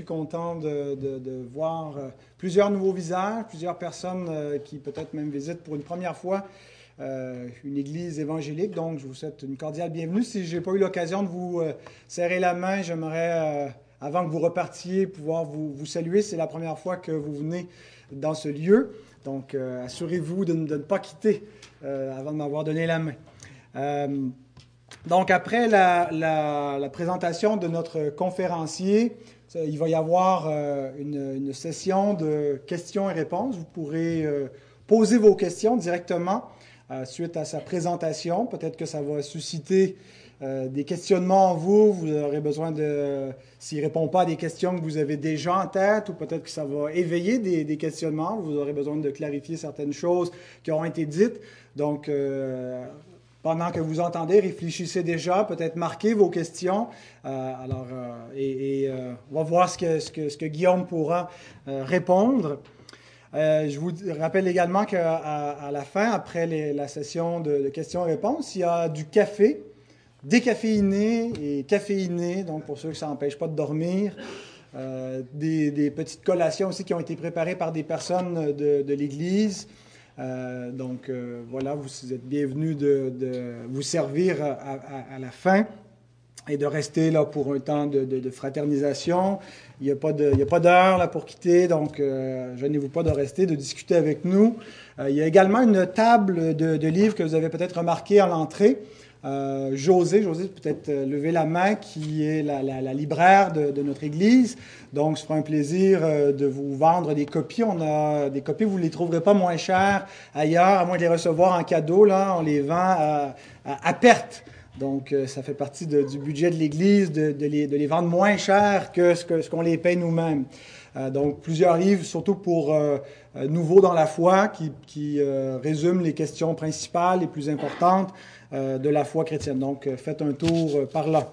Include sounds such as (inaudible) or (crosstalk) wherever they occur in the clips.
suis content de, de, voir euh, plusieurs nouveaux visages, plusieurs personnes euh, qui peut-être même visitent pour une première fois euh, une église évangélique. Donc, je vous souhaite une cordiale bienvenue. Si je n'ai pas eu l'occasion de vous serrer la main, j'aimerais, avant que vous repartiez, pouvoir vous, vous saluer. C'est la première fois que vous venez dans ce lieu. Donc, assurez-vous de, de, ne pas quitter avant de m'avoir donné la main. Donc, après la, présentation de notre conférencier, il va y avoir euh, une, session de questions et réponses. Vous pourrez euh, poser vos questions directement euh, suite à sa présentation. Peut-être que ça va susciter des questionnements en vous. Vous aurez besoin de, s'il ne répond pas à des questions que vous avez déjà en tête, ou peut-être que ça va éveiller des, des, questionnements. Vous aurez besoin de clarifier certaines choses qui ont été dites. Donc, pendant que vous entendez, réfléchissez déjà, peut-être marquez vos questions. Euh, alors, euh, et, euh, on va voir ce que, ce que, Guillaume pourra répondre. je vous rappelle également qu'à à la fin, après la session de, questions-réponses, il y a du café, décaféiné et caféiné, donc pour ceux que ça n'empêche pas de dormir. Des, petites collations aussi qui ont été préparées par des personnes de, de l'Église. Euh, donc euh, voilà, vous êtes bienvenus de, vous servir à, la fin et de rester là pour un temps de, fraternisation. Il n'y a pas d'heure là pour quitter, donc euh, gênez-vous pas de rester, de discuter avec nous. il y a également une table de, livres que vous avez peut-être remarqué à l'entrée. Euh, José, José peut-être euh, lever la main, qui est la, libraire de, notre Église. Donc, ce sera un plaisir euh, de vous vendre des copies. On a des copies, vous ne les trouverez pas moins chères ailleurs, à moins de les recevoir en cadeau. Là, on les vend à, perte. Donc, ça fait partie du budget de l'Église de, les, vendre moins cher que ce qu'on les paye nous-mêmes. donc, plusieurs livres, surtout pour nouveaux dans la foi, qui, résument les questions principales, les plus importantes. Euh, de la foi chrétienne. Donc, euh, faites un tour euh, par là.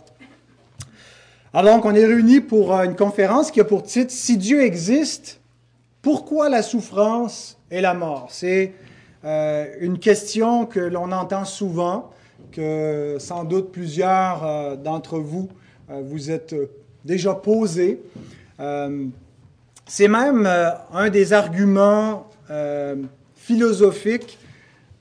Alors, donc, on est réunis pour une conférence qui a pour titre Si Dieu existe, pourquoi la souffrance et la mort? C'est une question que l'on entend souvent, que sans doute plusieurs d'entre vous vous êtes déjà posé. C'est même un des arguments philosophiques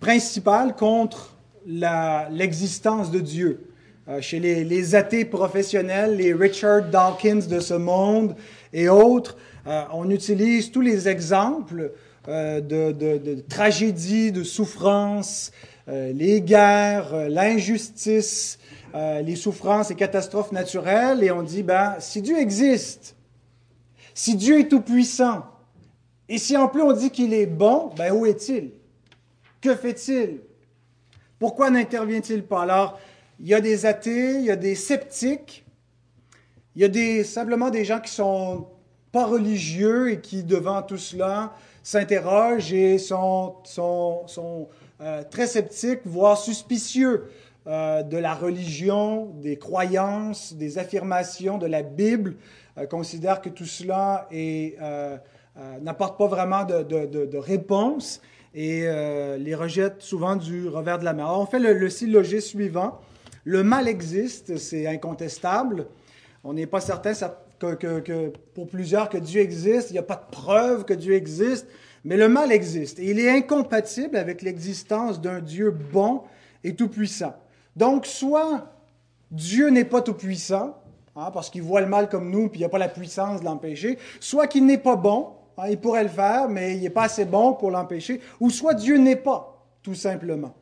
principaux contre l'existence de Dieu. Euh, chez les, athées professionnels, les Richard Dawkins de ce monde et autres, euh, on utilise tous les exemples euh, de, de, tragédies, de souffrances, les guerres, l'injustice, les souffrances et catastrophes naturelles, et on dit, ben, si Dieu existe, si Dieu est tout-puissant, et si en plus on dit qu'il est bon, ben où est-il? Que fait-il? Pourquoi n'intervient-il pas? Alors, il y a des athées, il y a des sceptiques, il y a des, simplement des gens qui sont pas religieux et qui, devant tout cela, s'interrogent et sont, sont, sont euh, très sceptiques, voire suspicieux euh, de la religion, des croyances, des affirmations de la Bible, euh, considèrent que tout cela n'apporte pas vraiment de, de, de, de réponse et les rejette souvent du revers de la main. on fait le, le syllogisme suivant. Le mal existe, c'est incontestable. On n'est pas certain que, pour plusieurs que Dieu existe, il n'y a pas de preuve que Dieu existe, mais le mal existe. Et il est incompatible avec l'existence d'un Dieu bon et tout-puissant. Donc, soit Dieu n'est pas tout-puissant, hein, parce qu'il voit le mal comme nous, puis il n'y a pas la puissance de l'empêcher, soit qu'il n'est pas bon, ah, il pourrait le faire, mais il n'est pas assez bon pour l'empêcher. Ou soit Dieu n'est pas, tout simplement.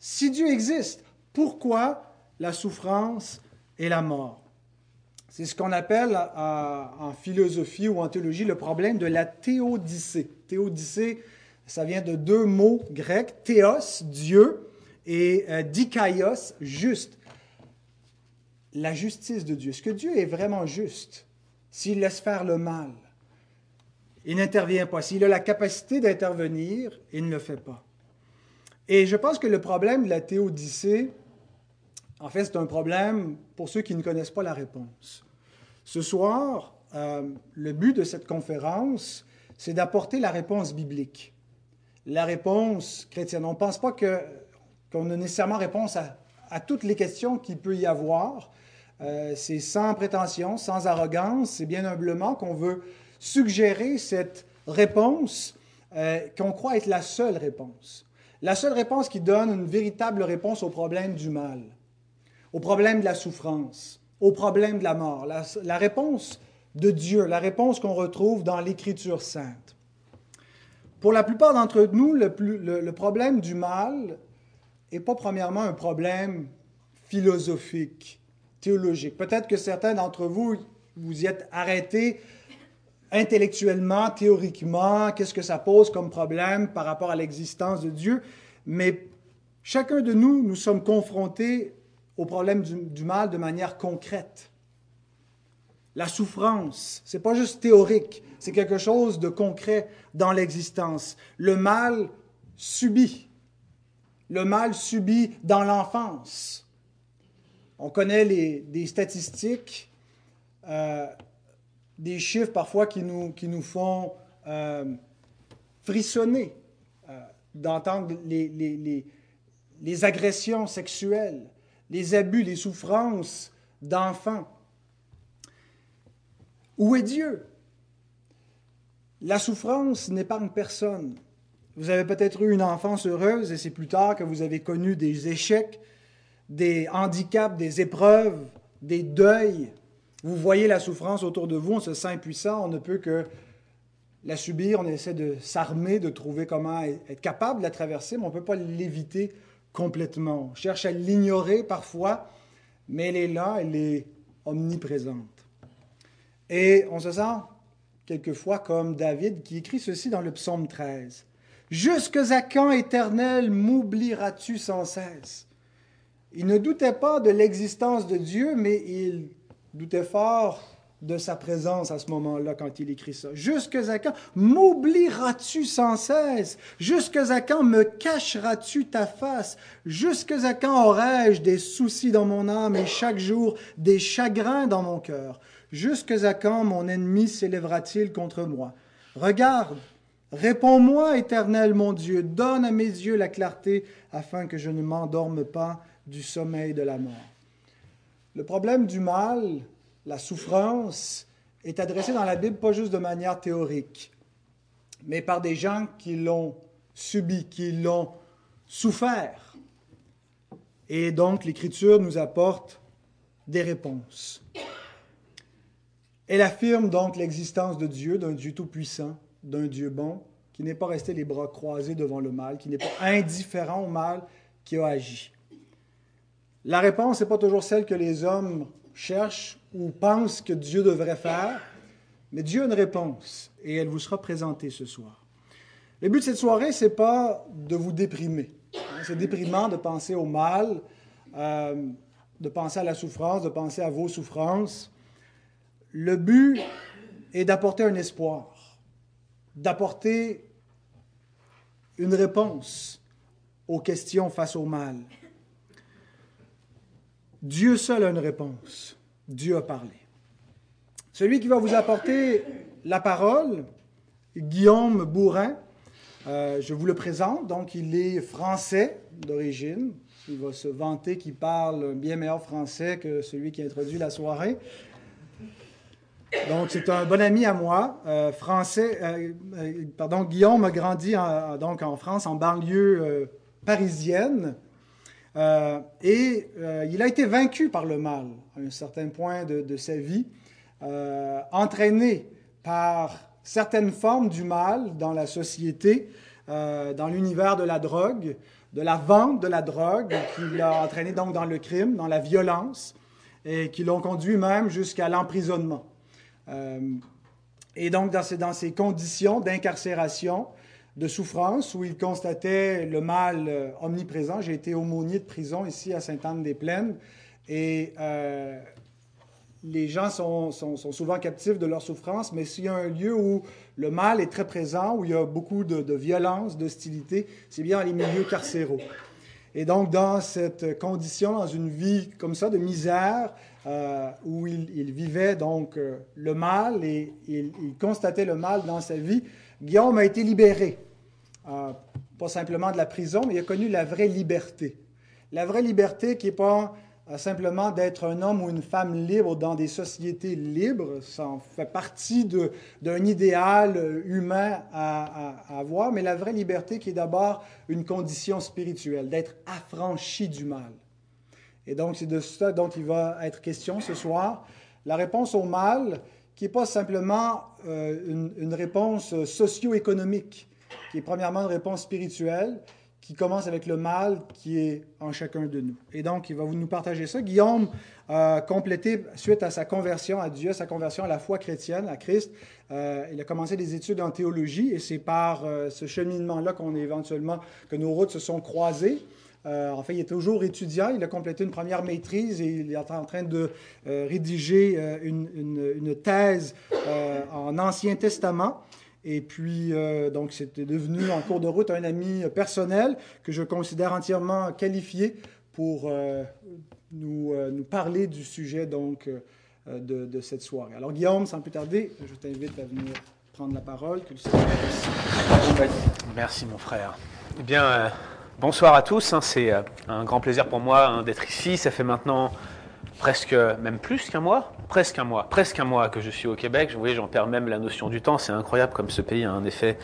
Si Dieu existe, pourquoi la souffrance et la mort C'est ce qu'on appelle en philosophie ou en théologie le problème de la théodicée. Théodicée, ça vient de deux mots grecs, théos, Dieu, et euh, dikaios, juste. La justice de Dieu. Est-ce que Dieu est vraiment juste? S'il laisse faire le mal il n'intervient pas. S'il a la capacité d'intervenir, il ne le fait pas. Et je pense que le problème de la théodicée, en fait, c'est un problème pour ceux qui ne connaissent pas la réponse. Ce soir, euh, le but de cette conférence, c'est d'apporter la réponse biblique, la réponse chrétienne. On ne pense pas qu'on a nécessairement réponse à, toutes les questions qu'il peut y avoir, Euh, c'est sans prétention, sans arrogance, c'est bien humblement qu'on veut suggérer cette réponse euh, qu'on croit être la seule réponse. La seule réponse qui donne une véritable réponse au problème du mal, au problème de la souffrance, au problème de la mort. La, réponse de Dieu, la réponse qu'on retrouve dans l'Écriture sainte. Pour la plupart d'entre nous, le, le, problème du mal n'est pas premièrement un problème philosophique, théologique. Peut-être que certains d'entre vous, vous y êtes arrêtés intellectuellement, théoriquement, qu'est-ce que ça pose comme problème par rapport à l'existence de Dieu, mais chacun de nous, nous sommes confrontés au problème du, mal de manière concrète. La souffrance, c'est pas juste théorique, c'est quelque chose de concret dans l'existence. Le mal subi, le mal subi dans l'enfance. On connaît les, des statistiques euh, des chiffres parfois qui nous, qui nous font euh, frissonner, euh, d'entendre les, les, les, agressions sexuelles, les abus, les souffrances d'enfants. Où est Dieu? La souffrance n'épargne personne. Vous avez peut-être eu une enfance heureuse et c'est plus tard que vous avez connu des échecs, des handicaps, des épreuves, des deuils. Vous voyez la souffrance autour de vous, on se sent impuissant, on ne peut que la subir, on essaie de s'armer, de trouver comment être capable de la traverser, mais on ne peut pas l'éviter complètement. On cherche à l'ignorer parfois, mais elle est là, elle est omniprésente. Et on se sent quelquefois comme David qui écrit ceci dans le psaume 13. Jusque à quand, éternel, m'oublieras-tu sans cesse? Il ne doutait pas de l'existence de Dieu, mais il doutait fort de sa présence à ce moment-là quand il écrit ça. Jusque à quand m'oublieras-tu sans cesse? Jusque à quand me cacheras-tu ta face? Jusque à quand aurai-je des soucis dans mon âme et chaque jour des chagrins dans mon cœur? Jusque à quand mon ennemi s'élèvera-t-il contre moi? Regarde, réponds-moi, éternel mon Dieu, donne à mes yeux la clarté afin que je ne m'endorme pas du sommeil de la mort. Le problème du mal, la souffrance, est adressé dans la Bible pas juste de manière théorique, mais par des gens qui l'ont subi, qui l'ont souffert. Et donc l'Écriture nous apporte des réponses. Elle affirme donc l'existence de Dieu, d'un Dieu tout-puissant, d'un Dieu bon, qui n'est pas resté les bras croisés devant le mal, qui n'est pas indifférent au mal qui a agi. La réponse n'est pas toujours celle que les hommes cherchent ou pensent que Dieu devrait faire, mais Dieu a une réponse et elle vous sera présentée ce soir. Le but de cette soirée, ce n'est pas de vous déprimer. C'est déprimant de penser au mal, euh, de penser à la souffrance, de penser à vos souffrances. Le but est d'apporter un espoir, d'apporter une réponse aux questions face au mal. Dieu seul a une réponse. Dieu a parlé. Celui qui va vous apporter la parole, Guillaume Bourrin, euh, je vous le présente. Donc, il est français d'origine. Il va se vanter qu'il parle bien meilleur français que celui qui a introduit la soirée. Donc, c'est un bon ami à moi, euh, français. Euh, pardon, Guillaume a grandi donc en France, en banlieue parisienne. Euh, et euh, il a été vaincu par le mal à un certain point de, sa vie, euh, entraîné par certaines formes du mal dans la société, dans l'univers de la drogue, de la vente de la drogue, qui l'a entraîné donc dans le crime, dans la violence, et qui l'ont conduit même jusqu'à l'emprisonnement. et donc, dans ces, dans ces conditions d'incarcération, de souffrance où il constatait le mal euh, omniprésent. J'ai été aumônier de prison ici à Sainte-Anne-des-Plaines et euh, les gens sont, souvent captifs de leur souffrance, mais s'il y a un lieu où le mal est très présent, où il y a beaucoup de, violence, d'hostilité, c'est bien les milieux carcéraux. Et donc, dans cette condition, dans une vie comme ça, de misère, euh, où il, vivait donc le mal et il, constatait le mal dans sa vie, Guillaume a été libéré. Euh, pas simplement de la prison, mais il a connu la vraie liberté. La vraie liberté qui n'est pas simplement d'être un homme ou une femme libre dans des sociétés libres. Ça en fait partie d'un idéal humain à, avoir, mais la vraie liberté qui est d'abord une condition spirituelle, d'être affranchi du mal. Et donc, c'est de ça dont il va être question ce soir. La réponse au mal, qui n'est pas simplement euh, une, réponse socio-économique, qui est premièrement une réponse spirituelle, qui commence avec le mal qui est en chacun de nous. Et donc, il va nous partager ça. Guillaume a complété, suite à sa conversion à Dieu, sa conversion à la foi chrétienne, à Christ, euh, il a commencé des études en théologie et c'est par euh, ce cheminement-là qu'on est éventuellement, que nos routes se sont croisées. Euh, en fait, il est toujours étudiant. Il a complété une première maîtrise et il est en train de euh, rédiger euh, une, une, thèse euh, en Ancien Testament. Et puis, euh, donc, c'était devenu en cours de route un ami personnel que je considère entièrement qualifié pour euh, nous, euh, nous, parler du sujet donc, de, cette soirée. Alors, Guillaume, sans plus tarder, je t'invite à venir prendre la parole. Merci, mon frère. Eh bien, bonsoir à tous. Hein, C'est un grand plaisir pour moi hein, d'être ici. Ça fait maintenant presque, même plus qu'un mois, presque un mois, presque un mois que je suis au Québec. Vous voyez, j'en perds même la notion du temps. C'est incroyable comme ce pays a un effet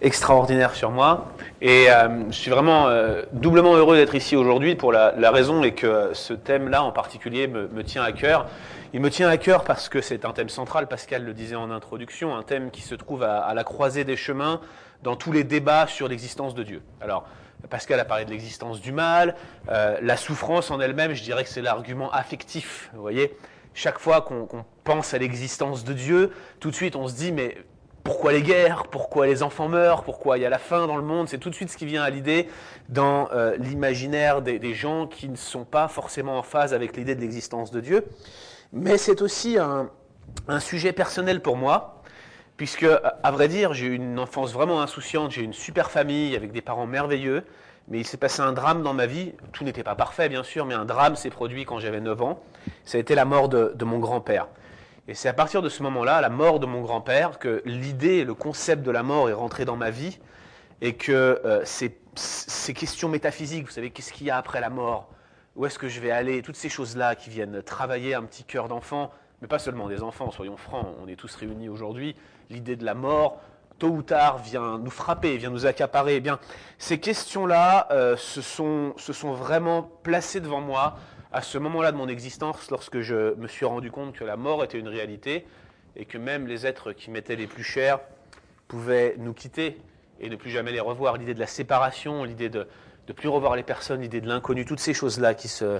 extraordinaire sur moi. Et euh, je suis vraiment euh, doublement heureux d'être ici aujourd'hui pour la, raison est que ce thème-là en particulier me, me, tient à cœur. Il me tient à cœur parce que c'est un thème central, Pascal le disait en introduction, un thème qui se trouve à, à la croisée des chemins dans tous les débats sur l'existence de Dieu. Alors, Pascal a parlé de l'existence du mal, euh, la souffrance en elle-même, je dirais que c'est l'argument affectif. Vous voyez, chaque fois qu'on qu pense à l'existence de Dieu, tout de suite on se dit mais pourquoi les guerres? Pourquoi les enfants meurent? Pourquoi il y a la faim dans le monde? C'est tout de suite ce qui vient à l'idée dans euh, l'imaginaire des, gens qui ne sont pas forcément en phase avec l'idée de l'existence de Dieu. Mais c'est aussi un sujet personnel pour moi, puisque, à vrai dire, j'ai eu une enfance vraiment insouciante, j'ai une super famille avec des parents merveilleux, mais il s'est passé un drame dans ma vie. Tout n'était pas parfait, bien sûr, mais un drame s'est produit quand j'avais 9 ans. Ça a été la mort de, mon grand-père. Et c'est à partir de ce moment-là, la mort de mon grand-père, que l'idée, le concept de la mort est rentré dans ma vie, et que euh, ces questions métaphysiques, vous savez, qu'est-ce qu'il y a après la mort? Où est-ce que je vais aller? Toutes ces choses-là qui viennent travailler un petit cœur d'enfant, mais pas seulement des enfants, soyons francs, on est tous réunis aujourd'hui, l'idée de la mort, tôt ou tard, vient nous frapper, vient nous accaparer. Eh bien, ces questions-là euh, se, sont, vraiment placées devant moi à ce moment-là de mon existence, lorsque je me suis rendu compte que la mort était une réalité et que même les êtres qui m'étaient les plus chers pouvaient nous quitter et ne plus jamais les revoir. L'idée de la séparation, l'idée de ne plus revoir les personnes, l'idée de l'inconnu, toutes ces choses-là qui se,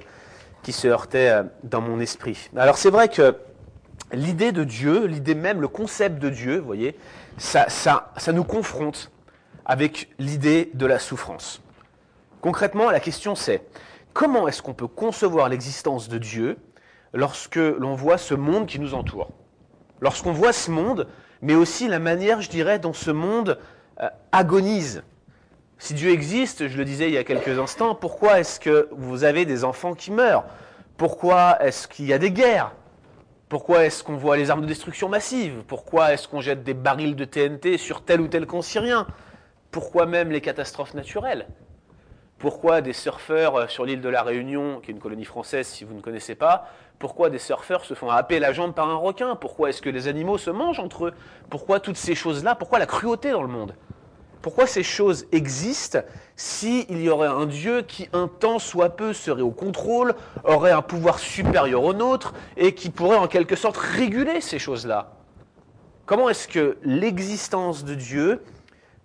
qui se heurtaient euh, dans mon esprit. Alors c'est vrai que l'idée de Dieu, l'idée même, le concept de Dieu, vous voyez, ça, ça, ça nous confronte avec l'idée de la souffrance. Concrètement, la question c'est comment est-ce qu'on peut concevoir l'existence de Dieu lorsque l'on voit ce monde qui nous entoure? Lorsqu'on voit ce monde, mais aussi la manière, je dirais, dont ce monde euh, agonise. Si Dieu existe, je le disais il y a quelques instants, pourquoi est-ce que vous avez des enfants qui meurent? Pourquoi est-ce qu'il y a des guerres? Pourquoi est-ce qu'on voit les armes de destruction massive? Pourquoi est-ce qu'on jette des barils de TNT sur tel ou tel camp syrien Pourquoi même les catastrophes naturelles? Pourquoi des surfeurs sur l'île de la Réunion, qui est une colonie française si vous ne connaissez pas, pourquoi des surfeurs se font happer la jambe par un requin? Pourquoi est-ce que les animaux se mangent entre eux? Pourquoi toutes ces choses-là? Pourquoi la cruauté dans le monde? Pourquoi ces choses existent s'il y aurait un Dieu qui, un temps soit peu, serait au contrôle, aurait un pouvoir supérieur au nôtre et qui pourrait en quelque sorte réguler ces choses-là? Comment est-ce que l'existence de Dieu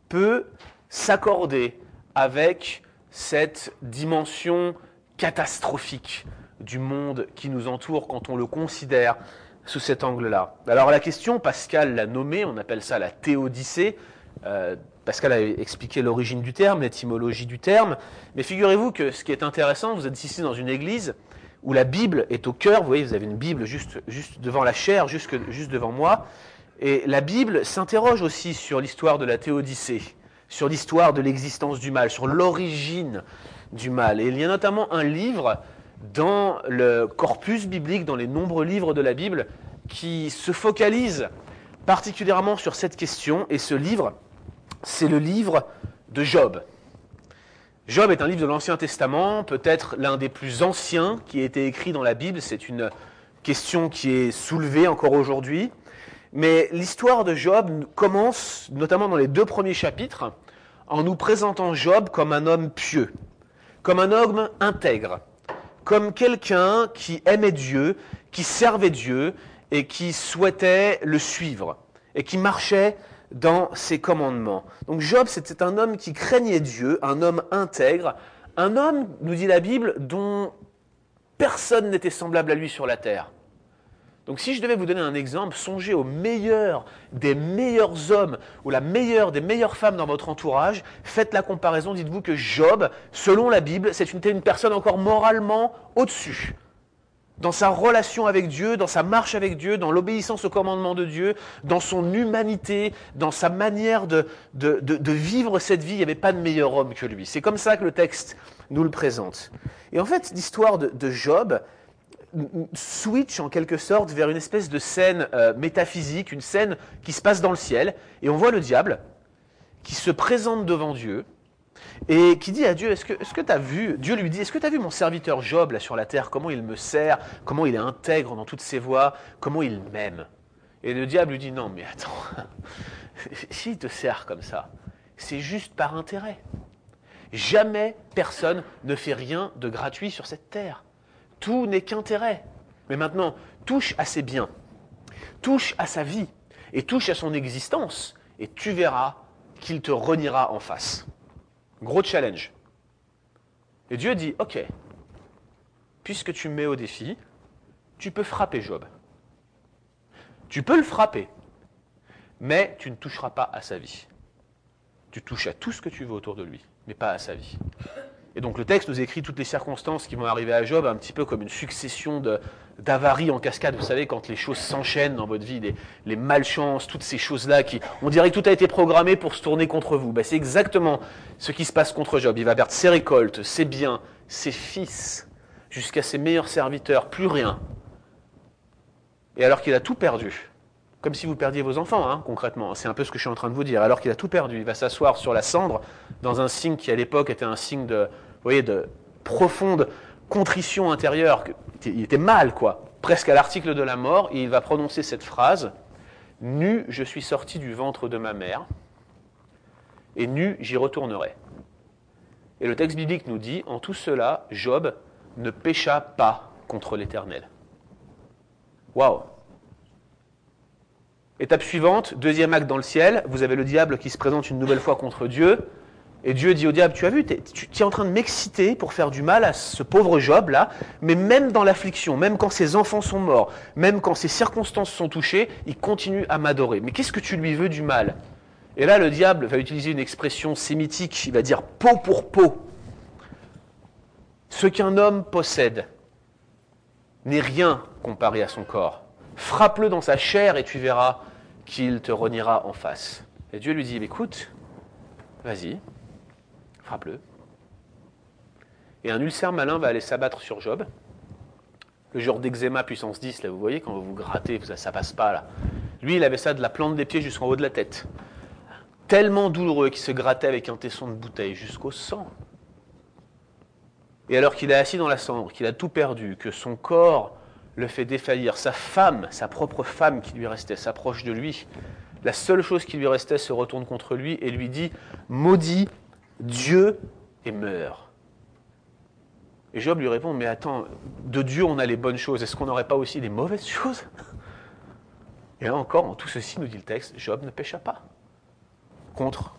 peut s'accorder avec cette dimension catastrophique du monde qui nous entoure quand on le considère sous cet angle-là? Alors la question, Pascal l'a nommée, on appelle ça la théodicée. Euh, Pascal a expliqué l'origine du terme, l'étymologie du terme, mais figurez-vous que ce qui est intéressant, vous êtes ici dans une église où la Bible est au cœur, vous voyez, vous avez une Bible juste, devant la chair, juste devant moi, et la Bible s'interroge aussi sur l'histoire de la théodicée, sur l'histoire de l'existence du mal, sur l'origine du mal. Et il y a notamment un livre dans le corpus biblique, dans les nombreux livres de la Bible, qui se focalise particulièrement sur cette question, et ce livre, c'est le livre de Job. Job est un livre de l'Ancien Testament, peut-être l'un des plus anciens qui a été écrit dans la Bible. C'est une question qui est soulevée encore aujourd'hui. Mais l'histoire de Job commence, notamment dans les deux premiers chapitres, en nous présentant Job comme un homme pieux, comme un homme intègre, comme quelqu'un qui aimait Dieu, qui servait Dieu et qui souhaitait le suivre et qui marchait dans ses commandements. Donc Job, c'était un homme qui craignait Dieu, un homme intègre, un homme, nous dit la Bible, dont personne n'était semblable à lui sur la terre. Donc si je devais vous donner un exemple, songez au meilleur des meilleurs hommes ou la meilleure des meilleures femmes dans votre entourage, faites la comparaison, dites-vous que Job, selon la Bible, c'est une, une personne encore moralement au-dessus dans sa relation avec Dieu, dans sa marche avec Dieu, dans l'obéissance au commandement de Dieu, dans son humanité, dans sa manière de, de, vivre cette vie, il n'y avait pas de meilleur homme que lui. C'est comme ça que le texte nous le présente. Et en fait, l'histoire de, Job switch en quelque sorte vers une espèce de scène euh, métaphysique, une scène qui se passe dans le ciel, et on voit le diable qui se présente devant Dieu, et qui dit à Dieu, est-ce que tu as vu, Dieu lui dit, est-ce que tu as vu mon serviteur Job là sur la terre, comment il me sert, comment il est intègre dans toutes ses voies, comment il m'aime? Et le diable lui dit, non mais attends, (laughs) s'il te sert comme ça, c'est juste par intérêt. Jamais personne ne fait rien de gratuit sur cette terre. Tout n'est qu'intérêt. Mais maintenant, touche à ses biens, touche à sa vie et touche à son existence, et tu verras qu'il te reniera en face. Gros challenge. Et Dieu dit, OK, puisque tu me mets au défi, tu peux frapper Job. Tu peux le frapper, mais tu ne toucheras pas à sa vie. Tu touches à tout ce que tu veux autour de lui, mais pas à sa vie. Et donc le texte nous écrit toutes les circonstances qui vont arriver à Job, un petit peu comme une succession d'avaries en cascade. Vous savez, quand les choses s'enchaînent dans votre vie, les, malchances, toutes ces choses-là, qui, on dirait que tout a été programmé pour se tourner contre vous. Ben, c'est exactement ce qui se passe contre Job. Il va perdre ses récoltes, ses biens, ses fils, jusqu'à ses meilleurs serviteurs, plus rien. Et alors qu'il a tout perdu, comme si vous perdiez vos enfants, hein, concrètement. C'est un peu ce que je suis en train de vous dire. Alors qu'il a tout perdu, il va s'asseoir sur la cendre dans un signe qui, à l'époque, était un signe de, voyez, de profonde contrition intérieure. Il était mal, quoi, presque à l'article de la mort. Il va prononcer cette phrase Nu, je suis sorti du ventre de ma mère, et nu, j'y retournerai. Et le texte biblique nous dit En tout cela, Job ne pécha pas contre l'Éternel. Waouh Étape suivante, deuxième acte dans le ciel, vous avez le diable qui se présente une nouvelle fois contre Dieu. Et Dieu dit au diable, tu as vu, tu es en train de m'exciter pour faire du mal à ce pauvre Job là, mais même dans l'affliction, même quand ses enfants sont morts, même quand ses circonstances sont touchées, il continue à m'adorer. Mais qu'est-ce que tu lui veux du mal? Et là, le diable va utiliser une expression sémitique, il va dire peau pour peau. Ce qu'un homme possède n'est rien comparé à son corps. Frappe-le dans sa chair et tu verras qu'il te reniera en face. Et Dieu lui dit, écoute, vas-y, frappe-le. Et un ulcère malin va aller s'abattre sur Job. Le genre d'eczéma puissance 10, là, vous voyez, quand vous vous grattez, ça, ça passe pas, là. Lui, il avait ça de la plante des pieds jusqu'en haut de la tête. Tellement douloureux qu'il se grattait avec un tesson de bouteille jusqu'au sang. Et alors qu'il est assis dans la cendre, qu'il a tout perdu, que son corps le fait défaillir. Sa femme, sa propre femme qui lui restait, s'approche de lui. La seule chose qui lui restait se retourne contre lui et lui dit Maudit Dieu et meurt. Et Job lui répond Mais attends, de Dieu on a les bonnes choses, est-ce qu'on n'aurait pas aussi les mauvaises choses? (laughs) Et là encore, en tout ceci, nous dit le texte Job ne pécha pas contre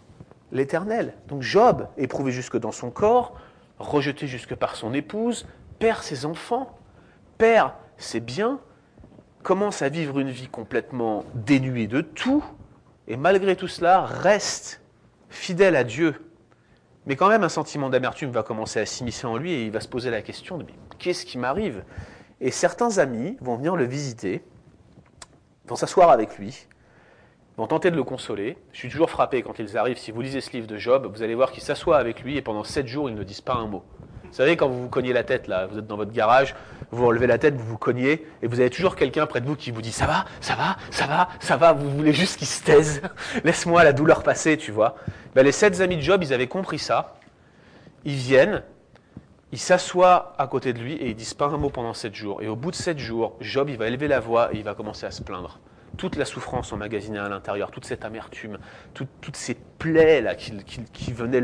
l'Éternel. Donc Job, éprouvé jusque dans son corps, rejeté jusque par son épouse, perd ses enfants, perd c'est bien, commence à vivre une vie complètement dénuée de tout, et malgré tout cela reste fidèle à Dieu. Mais quand même, un sentiment d'amertume va commencer à s'immiscer en lui et il va se poser la question de mais qu'est-ce qui m'arrive? Et certains amis vont venir le visiter, vont s'asseoir avec lui, vont tenter de le consoler. Je suis toujours frappé quand ils arrivent. Si vous lisez ce livre de Job, vous allez voir qu'ils s'assoient avec lui et pendant sept jours, ils ne disent pas un mot. Vous savez, quand vous vous cognez la tête, là, vous êtes dans votre garage, vous relevez la tête, vous vous cognez, et vous avez toujours quelqu'un près de vous qui vous dit Ça va, ça va, ça va, ça va, vous voulez juste qu'il se taise, (laughs) laisse-moi la douleur passer, tu vois. Ben, les sept amis de Job, ils avaient compris ça. ils viennent, ils s'assoient à côté de lui et ils disent pas un mot pendant sept jours. Et au bout de sept jours, Job, il va élever la voix et il va commencer à se plaindre. Toute la souffrance emmagasinée à l'intérieur, toute cette amertume, toutes ces plaies là qui, venaient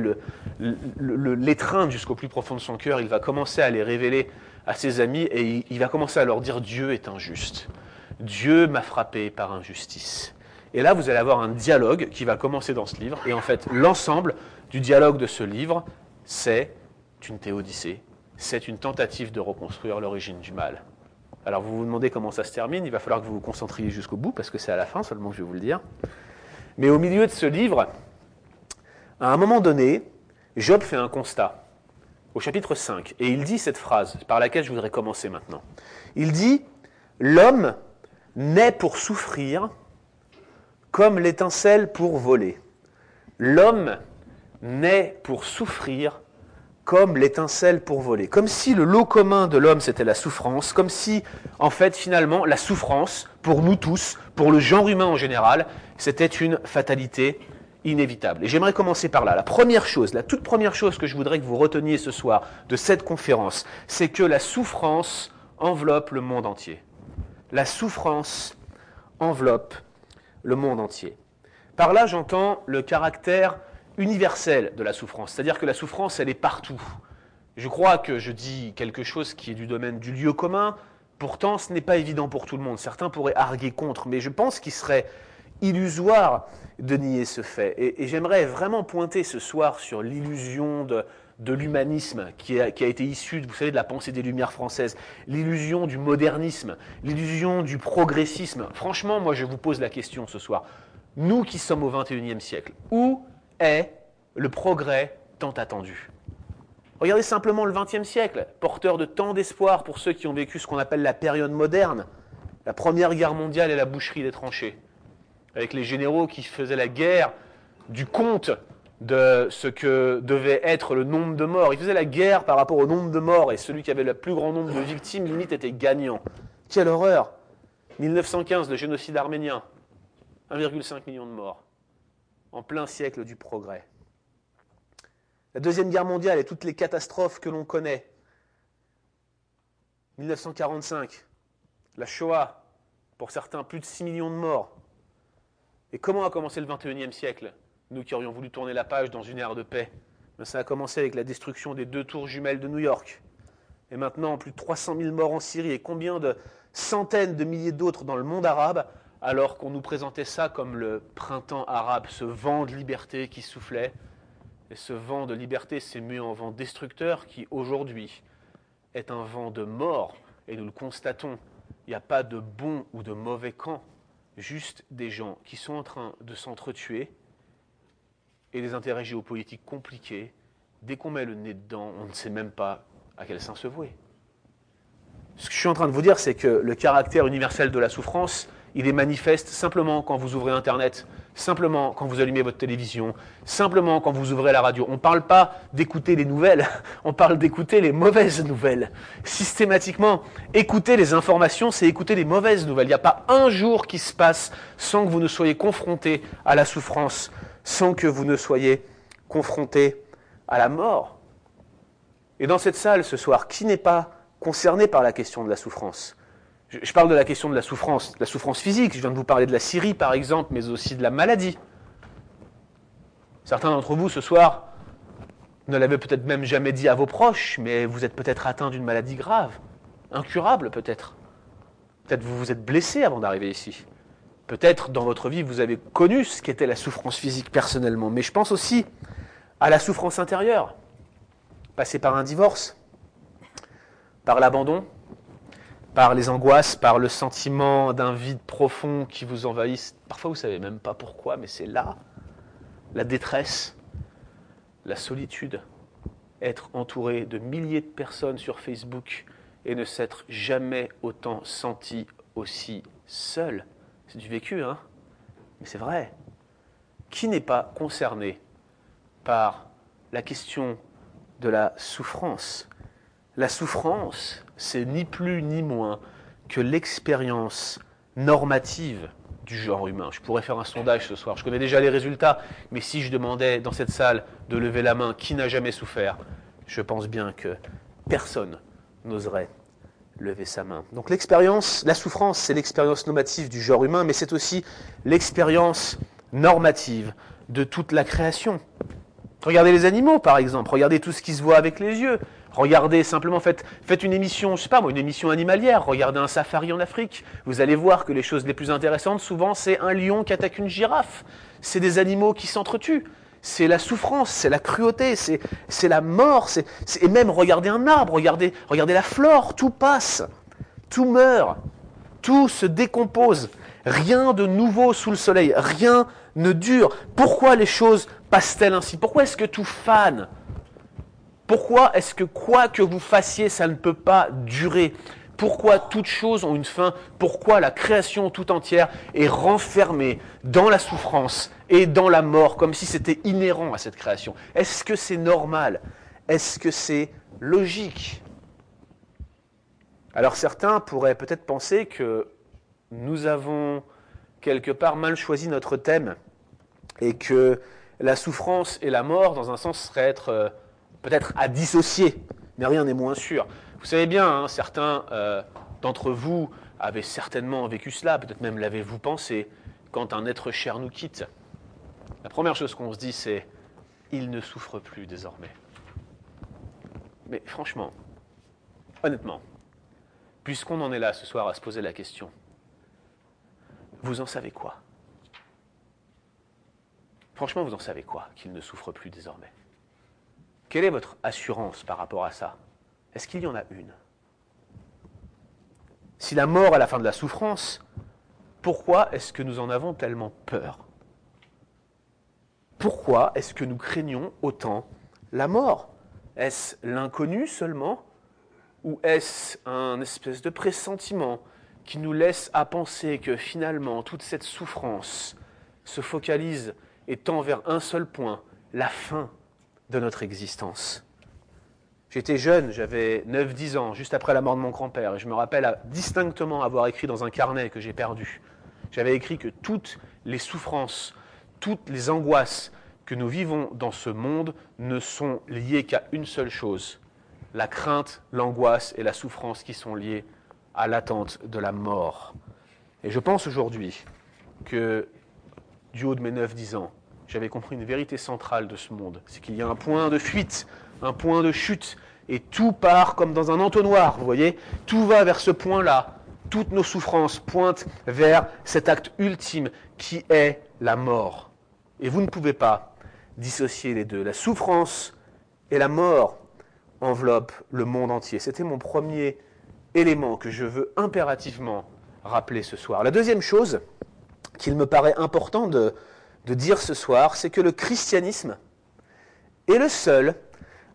l'étreindre jusqu'au plus profond de son cœur, il va commencer à les révéler à ses amis et il, il va commencer à leur dire Dieu est injuste. Dieu m'a frappé par injustice. Et là, vous allez avoir un dialogue qui va commencer dans ce livre. Et en fait, l'ensemble du dialogue de ce livre, c'est une théodicée, c'est une tentative de reconstruire l'origine du mal. Alors vous vous demandez comment ça se termine, il va falloir que vous vous concentriez jusqu'au bout, parce que c'est à la fin seulement que je vais vous le dire. Mais au milieu de ce livre, à un moment donné, Job fait un constat, au chapitre 5, et il dit cette phrase, par laquelle je voudrais commencer maintenant. Il dit, L'homme naît pour souffrir comme l'étincelle pour voler. L'homme naît pour souffrir comme l'étincelle pour voler. Comme si le lot commun de l'homme, c'était la souffrance, comme si, en fait, finalement, la souffrance, pour nous tous, pour le genre humain en général, c'était une fatalité inévitable. Et j'aimerais commencer par là. La première chose, la toute première chose que je voudrais que vous reteniez ce soir de cette conférence, c'est que la souffrance enveloppe le monde entier. La souffrance enveloppe le monde entier. Par là, j'entends le caractère universelle de la souffrance, c'est-à-dire que la souffrance, elle est partout. Je crois que je dis quelque chose qui est du domaine du lieu commun, pourtant ce n'est pas évident pour tout le monde. Certains pourraient arguer contre, mais je pense qu'il serait illusoire de nier ce fait. Et, j'aimerais vraiment pointer ce soir sur l'illusion de, l'humanisme qui a, été issue, vous savez, de la pensée des Lumières françaises, l'illusion du modernisme, l'illusion du progressisme. Franchement, moi, je vous pose la question ce soir. Nous qui sommes au XXIe siècle, où est le progrès tant attendu. Regardez simplement le XXe siècle, porteur de tant d'espoir pour ceux qui ont vécu ce qu'on appelle la période moderne, la Première Guerre mondiale et la boucherie des tranchées, avec les généraux qui faisaient la guerre du compte de ce que devait être le nombre de morts. Ils faisaient la guerre par rapport au nombre de morts et celui qui avait le plus grand nombre de victimes, limite, était gagnant. Quelle horreur 1915, le génocide arménien, 1,5 million de morts en plein siècle du progrès. La Deuxième Guerre mondiale et toutes les catastrophes que l'on connaît. 1945, la Shoah, pour certains plus de 6 millions de morts. Et comment a commencé le 21e siècle? Nous qui aurions voulu tourner la page dans une ère de paix. Ben, ça a commencé avec la destruction des deux tours jumelles de New York. Et maintenant, plus de 300 000 morts en Syrie et combien de centaines de milliers d'autres dans le monde arabe alors qu'on nous présentait ça comme le printemps arabe, ce vent de liberté qui soufflait. Et ce vent de liberté s'est mué en vent destructeur qui, aujourd'hui, est un vent de mort. Et nous le constatons, il n'y a pas de bon ou de mauvais camp, juste des gens qui sont en train de s'entretuer et des intérêts géopolitiques compliqués. Dès qu'on met le nez dedans, on ne sait même pas à quel sein se vouer. Ce que je suis en train de vous dire, c'est que le caractère universel de la souffrance, il est manifeste simplement quand vous ouvrez Internet, simplement quand vous allumez votre télévision, simplement quand vous ouvrez la radio. On ne parle pas d'écouter les nouvelles, (laughs) on parle d'écouter les mauvaises nouvelles. Systématiquement, écouter les informations, c'est écouter les mauvaises nouvelles. Il n'y a pas un jour qui se passe sans que vous ne soyez confronté à la souffrance, sans que vous ne soyez confronté à la mort. Et dans cette salle ce soir, qui n'est pas concerné par la question de la souffrance? Je parle de la question de la souffrance, la souffrance physique. Je viens de vous parler de la Syrie, par exemple, mais aussi de la maladie. Certains d'entre vous, ce soir, ne l'avaient peut-être même jamais dit à vos proches, mais vous êtes peut-être atteint d'une maladie grave, incurable peut-être. Peut-être vous vous êtes blessé avant d'arriver ici. Peut-être dans votre vie, vous avez connu ce qu'était la souffrance physique personnellement. Mais je pense aussi à la souffrance intérieure. Passer par un divorce, par l'abandon, par les angoisses, par le sentiment d'un vide profond qui vous envahisse. Parfois, vous ne savez même pas pourquoi, mais c'est là. La détresse, la solitude, être entouré de milliers de personnes sur Facebook et ne s'être jamais autant senti aussi seul. C'est du vécu, hein Mais c'est vrai. Qui n'est pas concerné par la question de la souffrance? La souffrance, c'est ni plus ni moins que l'expérience normative du genre humain. Je pourrais faire un sondage ce soir. Je connais déjà les résultats, mais si je demandais dans cette salle de lever la main qui n'a jamais souffert, je pense bien que personne n'oserait lever sa main. Donc l'expérience, la souffrance, c'est l'expérience normative du genre humain, mais c'est aussi l'expérience normative de toute la création. Regardez les animaux, par exemple. Regardez tout ce qui se voit avec les yeux. Regardez simplement, faites, une émission, je sais pas moi, une émission animalière. Regardez un safari en Afrique. Vous allez voir que les choses les plus intéressantes, souvent, c'est un lion qui attaque une girafe. C'est des animaux qui s'entretuent. C'est la souffrance, c'est la cruauté, c'est la mort. et même regardez un arbre, regardez, regardez la flore, tout passe, tout meurt, tout se décompose. Rien de nouveau sous le soleil, rien ne dure. Pourquoi les choses passent-elles ainsi? Pourquoi est-ce que tout fane? Pourquoi est-ce que quoi que vous fassiez, ça ne peut pas durer? Pourquoi toutes choses ont une fin? Pourquoi la création tout entière est renfermée dans la souffrance et dans la mort, comme si c'était inhérent à cette création? Est-ce que c'est normal? Est-ce que c'est logique? Alors certains pourraient peut-être penser que nous avons quelque part mal choisi notre thème et que la souffrance et la mort, dans un sens, seraient être euh, peut-être à dissocier, mais rien n'est moins sûr. Vous savez bien, hein, certains euh, d'entre vous avaient certainement vécu cela, peut-être même l'avez-vous pensé, quand un être cher nous quitte. La première chose qu'on se dit, c'est il ne souffre plus désormais. Mais franchement, honnêtement, puisqu'on en est là ce soir à se poser la question, vous en savez quoi? Franchement, vous en savez quoi? Qu'il ne souffre plus désormais? Quelle est votre assurance par rapport à ça? Est-ce qu'il y en a une? Si la mort est la fin de la souffrance, pourquoi est-ce que nous en avons tellement peur? Pourquoi est-ce que nous craignons autant la mort? Est-ce l'inconnu seulement? Ou est-ce un espèce de pressentiment qui nous laisse à penser que finalement toute cette souffrance se focalise et tend vers un seul point, la fin? De notre existence. J'étais jeune, j'avais 9-10 ans, juste après la mort de mon grand-père, et je me rappelle distinctement avoir écrit dans un carnet que j'ai perdu. J'avais écrit que toutes les souffrances, toutes les angoisses que nous vivons dans ce monde ne sont liées qu'à une seule chose, la crainte, l'angoisse et la souffrance qui sont liées à l'attente de la mort. Et je pense aujourd'hui que du haut de mes 9-10 ans, j'avais compris une vérité centrale de ce monde. C'est qu'il y a un point de fuite, un point de chute, et tout part comme dans un entonnoir, vous voyez Tout va vers ce point-là. Toutes nos souffrances pointent vers cet acte ultime qui est la mort. Et vous ne pouvez pas dissocier les deux. La souffrance et la mort enveloppent le monde entier. C'était mon premier élément que je veux impérativement rappeler ce soir. La deuxième chose qu'il me paraît important de, dire ce soir, c'est que le christianisme est le seul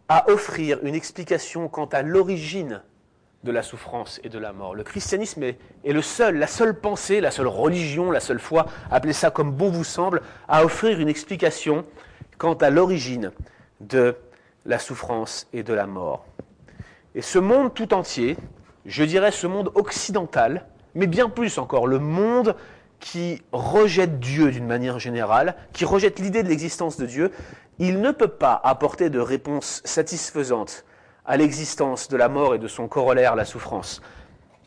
à offrir une explication quant à l'origine de la souffrance et de la mort. Le christianisme est, est, le seul, la seule pensée, la seule religion, la seule foi, appelez ça comme bon vous semble, à offrir une explication quant à l'origine de la souffrance et de la mort. Et ce monde tout entier je dirais ce monde occidental, mais bien plus encore, le monde qui rejette Dieu d'une manière générale, qui rejette l'idée de l'existence de Dieu, il ne peut pas apporter de réponse satisfaisante à l'existence de la mort et de son corollaire, la souffrance.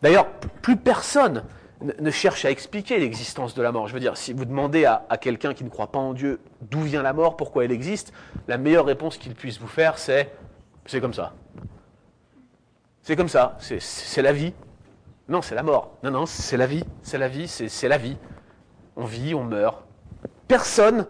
D'ailleurs, plus personne ne cherche à expliquer l'existence de la mort. Je veux dire, si vous demandez à, quelqu'un qui ne croit pas en Dieu d'où vient la mort, pourquoi elle existe, la meilleure réponse qu'il puisse vous faire, c'est c'est comme ça. C'est comme ça, c'est la vie. Non, c'est la mort. Non, non, c'est la vie, c'est la vie, c'est la vie. On vit, on meurt. Personne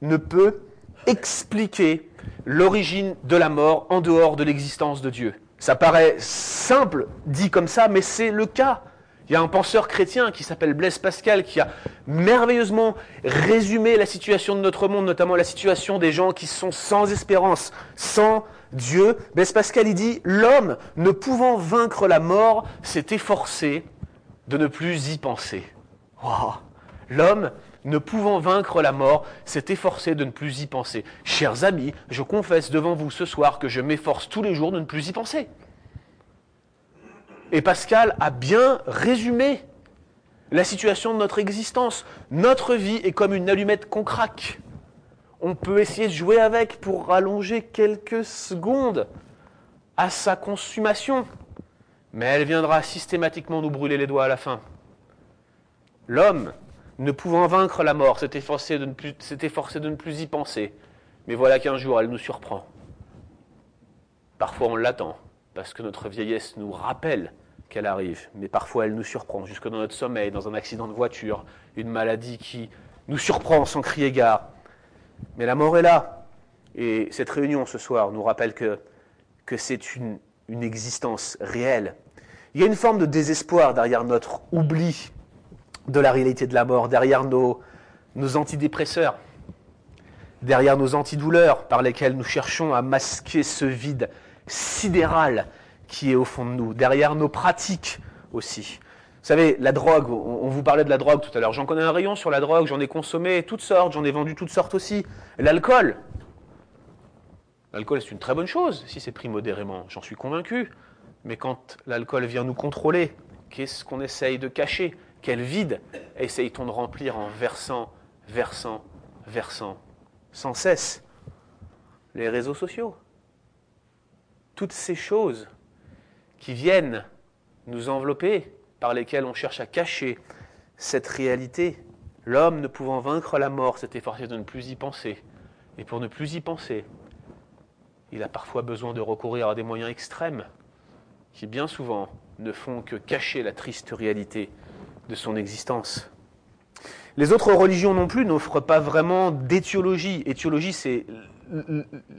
ne peut expliquer l'origine de la mort en dehors de l'existence de Dieu. Ça paraît simple dit comme ça, mais c'est le cas. Il y a un penseur chrétien qui s'appelle Blaise Pascal qui a merveilleusement résumé la situation de notre monde, notamment la situation des gens qui sont sans espérance, sans Dieu. Blaise Pascal il dit l'homme ne pouvant vaincre la mort s'est efforcé de ne plus y penser. L'homme ne pouvant vaincre la mort s'est efforcé de ne plus y penser. Chers amis, je confesse devant vous ce soir que je m'efforce tous les jours de ne plus y penser. Et Pascal a bien résumé la situation de notre existence. Notre vie est comme une allumette qu'on craque. On peut essayer de jouer avec pour rallonger quelques secondes. à sa consommation, mais elle viendra systématiquement nous brûler les doigts à la fin. L'homme, ne pouvant vaincre la mort, s'est efforcé, de ne plus, efforcé de ne plus y penser, mais voilà qu'un jour elle nous surprend. Parfois on l'attend, parce que notre vieillesse nous rappelle qu'elle arrive, mais parfois elle nous surprend, jusque dans notre sommeil, dans un accident de voiture, une maladie qui nous surprend sans crier gare. Mais la mort est là, et cette réunion ce soir nous rappelle que, c'est une, une existence réelle. Il y a une forme de désespoir derrière notre oubli de la réalité de la mort, derrière nos, nos antidépresseurs, derrière nos antidouleurs par lesquels nous cherchons à masquer ce vide sidéral qui est au fond de nous, derrière nos pratiques aussi. Vous savez, la drogue, on vous parlait de la drogue tout à l'heure, j'en connais un rayon sur la drogue, j'en ai consommé toutes sortes, j'en ai vendu toutes sortes aussi. L'alcool, L'alcool, c'est une très bonne chose si c'est pris modérément, j'en suis convaincu. Mais quand l'alcool vient nous contrôler, qu'est-ce qu'on essaye de cacher? Quel vide essaye-t-on de remplir en versant, versant, versant, sans cesse? Les réseaux sociaux. Toutes ces choses qui viennent nous envelopper, par lesquelles on cherche à cacher cette réalité. L'homme, ne pouvant vaincre la mort, s'est efforcé de ne plus y penser. Et pour ne plus y penser, il a parfois besoin de recourir à des moyens extrêmes qui bien souvent ne font que cacher la triste réalité de son existence. Les autres religions non plus n'offrent pas vraiment d'étiologie. Étiologie, c'est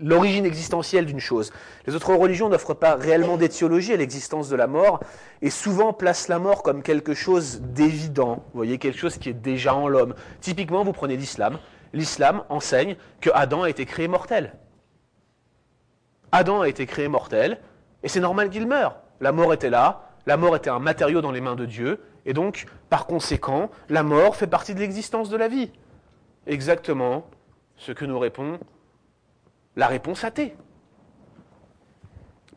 l'origine existentielle d'une chose. Les autres religions n'offrent pas réellement d'étiologie à l'existence de la mort et souvent placent la mort comme quelque chose d'évident. Vous voyez, quelque chose qui est déjà en l'homme. Typiquement, vous prenez l'islam. L'islam enseigne que Adam a été créé mortel. Adam a été créé mortel, et c'est normal qu'il meure. La mort était là, la mort était un matériau dans les mains de Dieu, et donc, par conséquent, la mort fait partie de l'existence de la vie. Exactement ce que nous répond la réponse athée.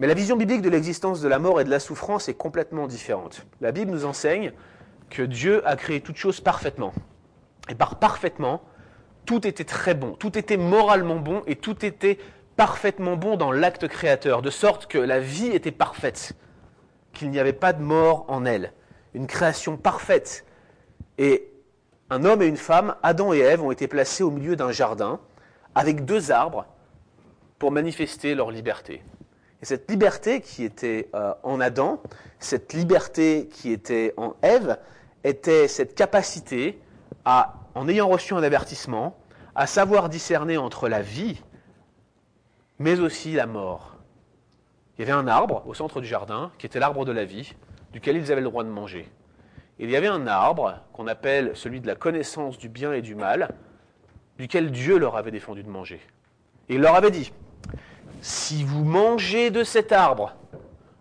Mais la vision biblique de l'existence de la mort et de la souffrance est complètement différente. La Bible nous enseigne que Dieu a créé toute chose parfaitement. Et par parfaitement, tout était très bon, tout était moralement bon et tout était parfaitement bon dans l'acte créateur, de sorte que la vie était parfaite, qu'il n'y avait pas de mort en elle, une création parfaite. Et un homme et une femme, Adam et Ève, ont été placés au milieu d'un jardin avec deux arbres pour manifester leur liberté. Et cette liberté qui était euh, en Adam, cette liberté qui était en Ève, était cette capacité à, en ayant reçu un avertissement, à savoir discerner entre la vie mais aussi la mort. Il y avait un arbre au centre du jardin, qui était l'arbre de la vie, duquel ils avaient le droit de manger. il y avait un arbre qu'on appelle celui de la connaissance du bien et du mal, duquel Dieu leur avait défendu de manger. Et il leur avait dit, si vous mangez de cet arbre,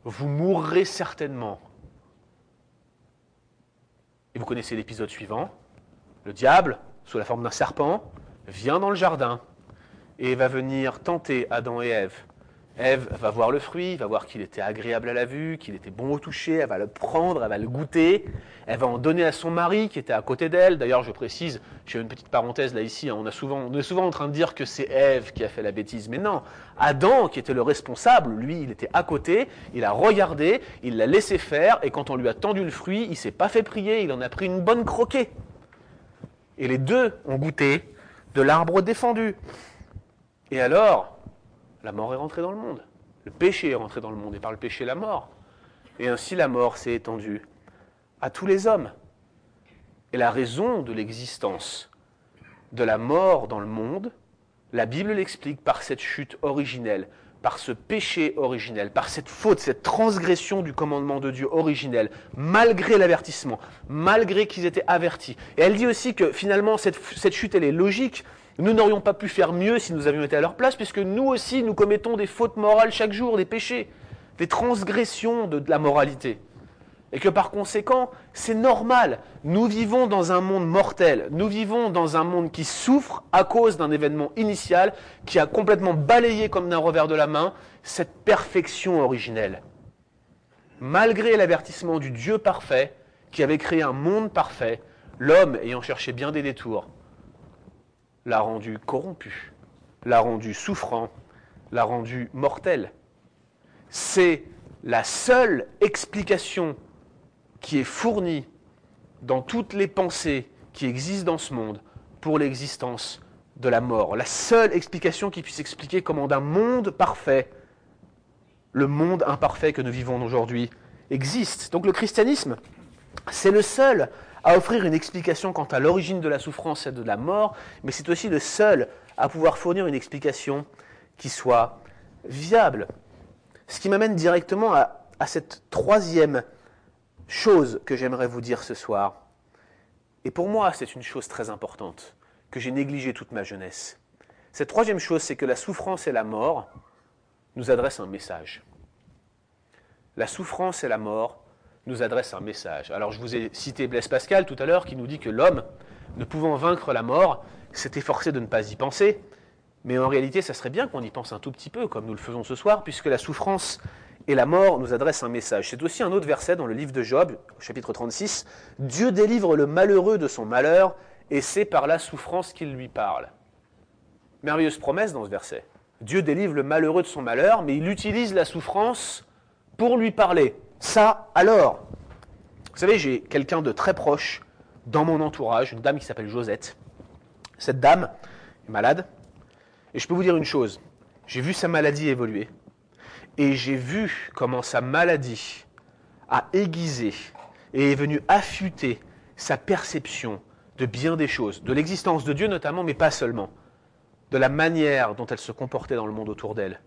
vous mourrez certainement. Et vous connaissez l'épisode suivant. Le diable, sous la forme d'un serpent, vient dans le jardin et va venir tenter Adam et Ève. Ève va voir le fruit, va voir qu'il était agréable à la vue, qu'il était bon au toucher, elle va le prendre, elle va le goûter, elle va en donner à son mari qui était à côté d'elle. D'ailleurs, je précise, j'ai une petite parenthèse là ici, hein, on est souvent en train de dire que c'est Ève qui a fait la bêtise, mais non, Adam qui était le responsable, lui, il était à côté, il a regardé, il l'a laissé faire, et quand on lui a tendu le fruit, il s'est pas fait prier, il en a pris une bonne croquée. Et les deux ont goûté de l'arbre défendu. Et alors, la mort est rentrée dans le monde. Le péché est rentré dans le monde, et par le péché, la mort. Et ainsi, la mort s'est étendue à tous les hommes. Et la raison de l'existence de la mort dans le monde, la Bible l'explique par cette chute originelle, par ce péché originel, par cette faute, cette transgression du commandement de Dieu originel, malgré l'avertissement, malgré qu'ils étaient avertis. Et elle dit aussi que finalement, cette, chute, elle est logique, nous n'aurions pas pu faire mieux si nous avions été à leur place, puisque nous aussi, nous commettons des fautes morales chaque jour, des péchés, des transgressions de, la moralité. Et que par conséquent, c'est normal. Nous vivons dans un monde mortel. Nous vivons dans un monde qui souffre à cause d'un événement initial qui a complètement balayé comme d'un revers de la main cette perfection originelle. Malgré l'avertissement du Dieu parfait, qui avait créé un monde parfait, l'homme ayant cherché bien des détours, l'a rendu corrompu, l'a rendu souffrant, l'a rendu mortel. c'est la seule explication qui est fournie dans toutes les pensées qui existent dans ce monde pour l'existence de la mort. La seule explication qui puisse expliquer comment d'un monde parfait, le monde imparfait que nous vivons aujourd'hui existe. Donc le christianisme, c'est le seul à offrir une explication quant à l'origine de la souffrance et de la mort, mais c'est aussi le seul à pouvoir fournir une explication qui soit viable. Ce qui m'amène directement à, cette troisième chose que j'aimerais vous dire ce soir. Et pour moi, c'est une chose très importante que j'ai négligée toute ma jeunesse. Cette troisième chose, c'est que la souffrance et la mort nous adressent un message. La souffrance et la mort nous adressent un message. Alors je vous ai cité Blaise Pascal tout à l'heure qui nous dit que l'homme, ne pouvant vaincre la mort, s'est efforcé de ne pas y penser. Mais en réalité, ça serait bien qu'on y pense un tout petit peu, comme nous le faisons ce soir, puisque la souffrance et la mort nous adressent un message. C'est aussi un autre verset dans le livre de Job, chapitre 36. Dieu délivre le malheureux de son malheur, et c'est par la souffrance qu'il lui parle. Merveilleuse promesse dans ce verset. Dieu délivre le malheureux de son malheur, mais il utilise la souffrance pour lui parler. Ça, alors Vous savez, j'ai quelqu'un de très proche dans mon entourage, une dame qui s'appelle Josette. Cette dame est malade, et je peux vous dire une chose, j'ai vu sa maladie évoluer, et j'ai vu comment sa maladie a aiguisé et est venue affûter sa perception de bien des choses, de l'existence de Dieu notamment, mais pas seulement, de la manière dont elle se comportait dans le monde autour d'elle,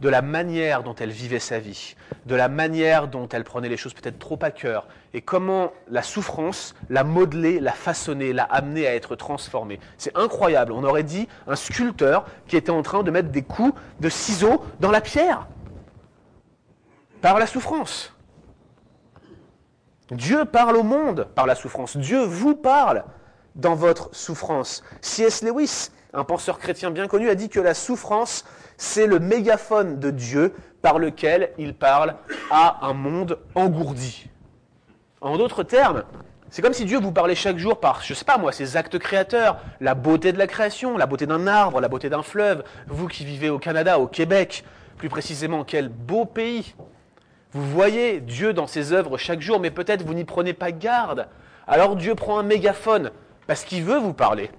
de la manière dont elle vivait sa vie, de la manière dont elle prenait les choses peut-être trop à cœur, et comment la souffrance l'a modelée, l'a façonnée, l'a amenée à être transformée. C'est incroyable, on aurait dit un sculpteur qui était en train de mettre des coups de ciseaux dans la pierre, par la souffrance. Dieu parle au monde par la souffrance, Dieu vous parle dans votre souffrance. C.S. Lewis, un penseur chrétien bien connu, a dit que la souffrance, c'est le mégaphone de Dieu par lequel il parle à un monde engourdi. En d'autres termes, c'est comme si Dieu vous parlait chaque jour par, je sais pas moi, ses actes créateurs, la beauté de la création, la beauté d'un arbre, la beauté d'un fleuve. Vous qui vivez au Canada, au Québec, plus précisément, quel beau pays. Vous voyez Dieu dans ses œuvres chaque jour, mais peut-être vous n'y prenez pas garde. Alors Dieu prend un mégaphone parce qu'il veut vous parler.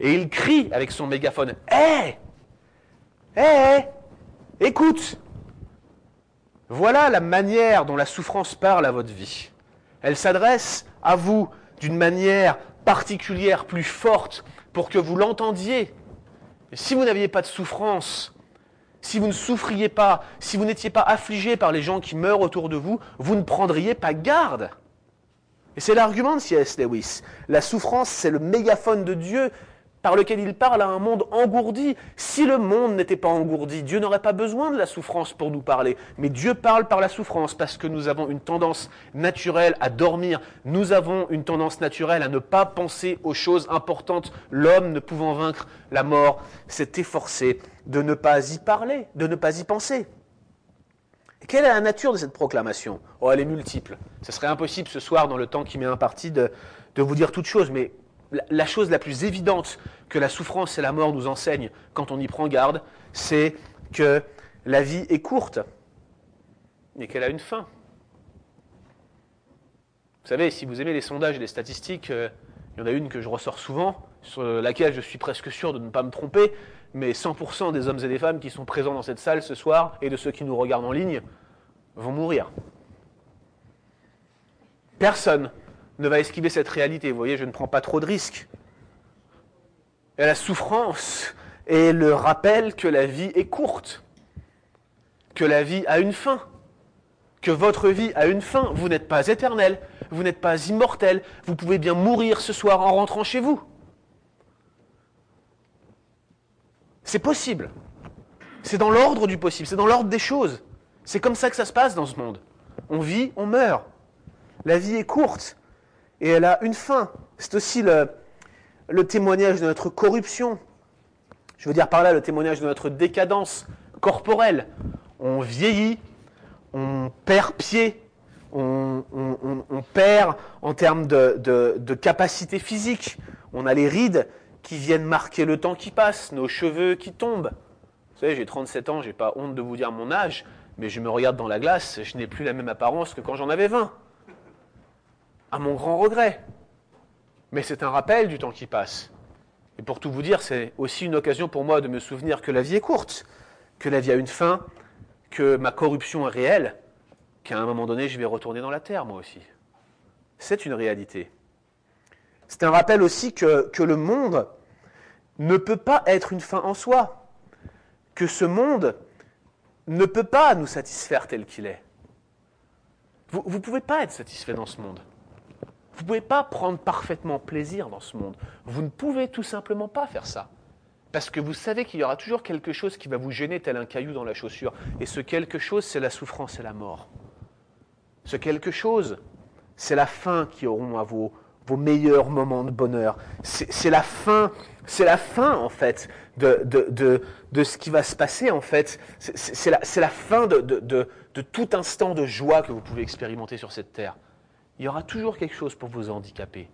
Et il crie avec son mégaphone Hé Hé Écoute Voilà la manière dont la souffrance parle à votre vie. Elle s'adresse à vous d'une manière particulière, plus forte, pour que vous l'entendiez. Si vous n'aviez pas de souffrance, si vous ne souffriez pas, si vous n'étiez pas affligé par les gens qui meurent autour de vous, vous ne prendriez pas garde. Et c'est l'argument de C.S. Lewis. La souffrance, c'est le mégaphone de Dieu par lequel il parle à un monde engourdi. Si le monde n'était pas engourdi, Dieu n'aurait pas besoin de la souffrance pour nous parler. Mais Dieu parle par la souffrance parce que nous avons une tendance naturelle à dormir. Nous avons une tendance naturelle à ne pas penser aux choses importantes. L'homme, ne pouvant vaincre la mort, s'est efforcé de ne pas y parler, de ne pas y penser. Quelle est la nature de cette proclamation? Oh, elle est multiple. Ce serait impossible ce soir, dans le temps qui m'est imparti, de, de vous dire toute chose, mais la, chose la plus évidente que la souffrance et la mort nous enseignent quand on y prend garde, c'est que la vie est courte et qu'elle a une fin. Vous savez, si vous aimez les sondages et les statistiques, euh, il y en a une que je ressors souvent, sur laquelle je suis presque sûr de ne pas me tromper, mais 100% des hommes et des femmes qui sont présents dans cette salle ce soir et de ceux qui nous regardent en ligne vont mourir. Personne ne va esquiver cette réalité. Vous voyez, je ne prends pas trop de risques. Et la souffrance est le rappel que la vie est courte, que la vie a une fin, que votre vie a une fin. Vous n'êtes pas éternel, vous n'êtes pas immortel, vous pouvez bien mourir ce soir en rentrant chez vous. C'est possible. C'est dans l'ordre du possible, c'est dans l'ordre des choses. C'est comme ça que ça se passe dans ce monde. On vit, on meurt. La vie est courte et elle a une fin. C'est aussi le, témoignage de notre corruption. Je veux dire par là le témoignage de notre décadence corporelle. On vieillit, on perd pied, on, perd en termes de, capacité physique. On a les rides qui viennent marquer le temps qui passe, nos cheveux qui tombent. Vous savez, j'ai 37 ans, j'ai pas honte de vous dire mon âge, mais je me regarde dans la glace, je n'ai plus la même apparence que quand j'en avais 20. À mon grand regret. Mais c'est un rappel du temps qui passe. Et pour tout vous dire, c'est aussi une occasion pour moi de me souvenir que la vie est courte, que la vie a une fin, que ma corruption est réelle, qu'à un moment donné, je vais retourner dans la terre, moi aussi. C'est une réalité. C'est un rappel aussi que, le monde ne peut pas être une fin en soi, que ce monde ne peut pas nous satisfaire tel qu'il est. Vous ne pouvez pas être satisfait dans ce monde. Vous ne pouvez pas prendre parfaitement plaisir dans ce monde. Vous ne pouvez tout simplement pas faire ça. Parce que vous savez qu'il y aura toujours quelque chose qui va vous gêner tel un caillou dans la chaussure. Et ce quelque chose, c'est la souffrance et la mort. Ce quelque chose, c'est la fin qui auront à vos, vos meilleurs moments de bonheur. C'est la fin, c'est la fin en fait de, de, de, de, ce qui va se passer en fait. C'est la, la, fin de, de, tout instant de joie que vous pouvez expérimenter sur cette terre. Il y aura toujours quelque chose pour vous handicaper.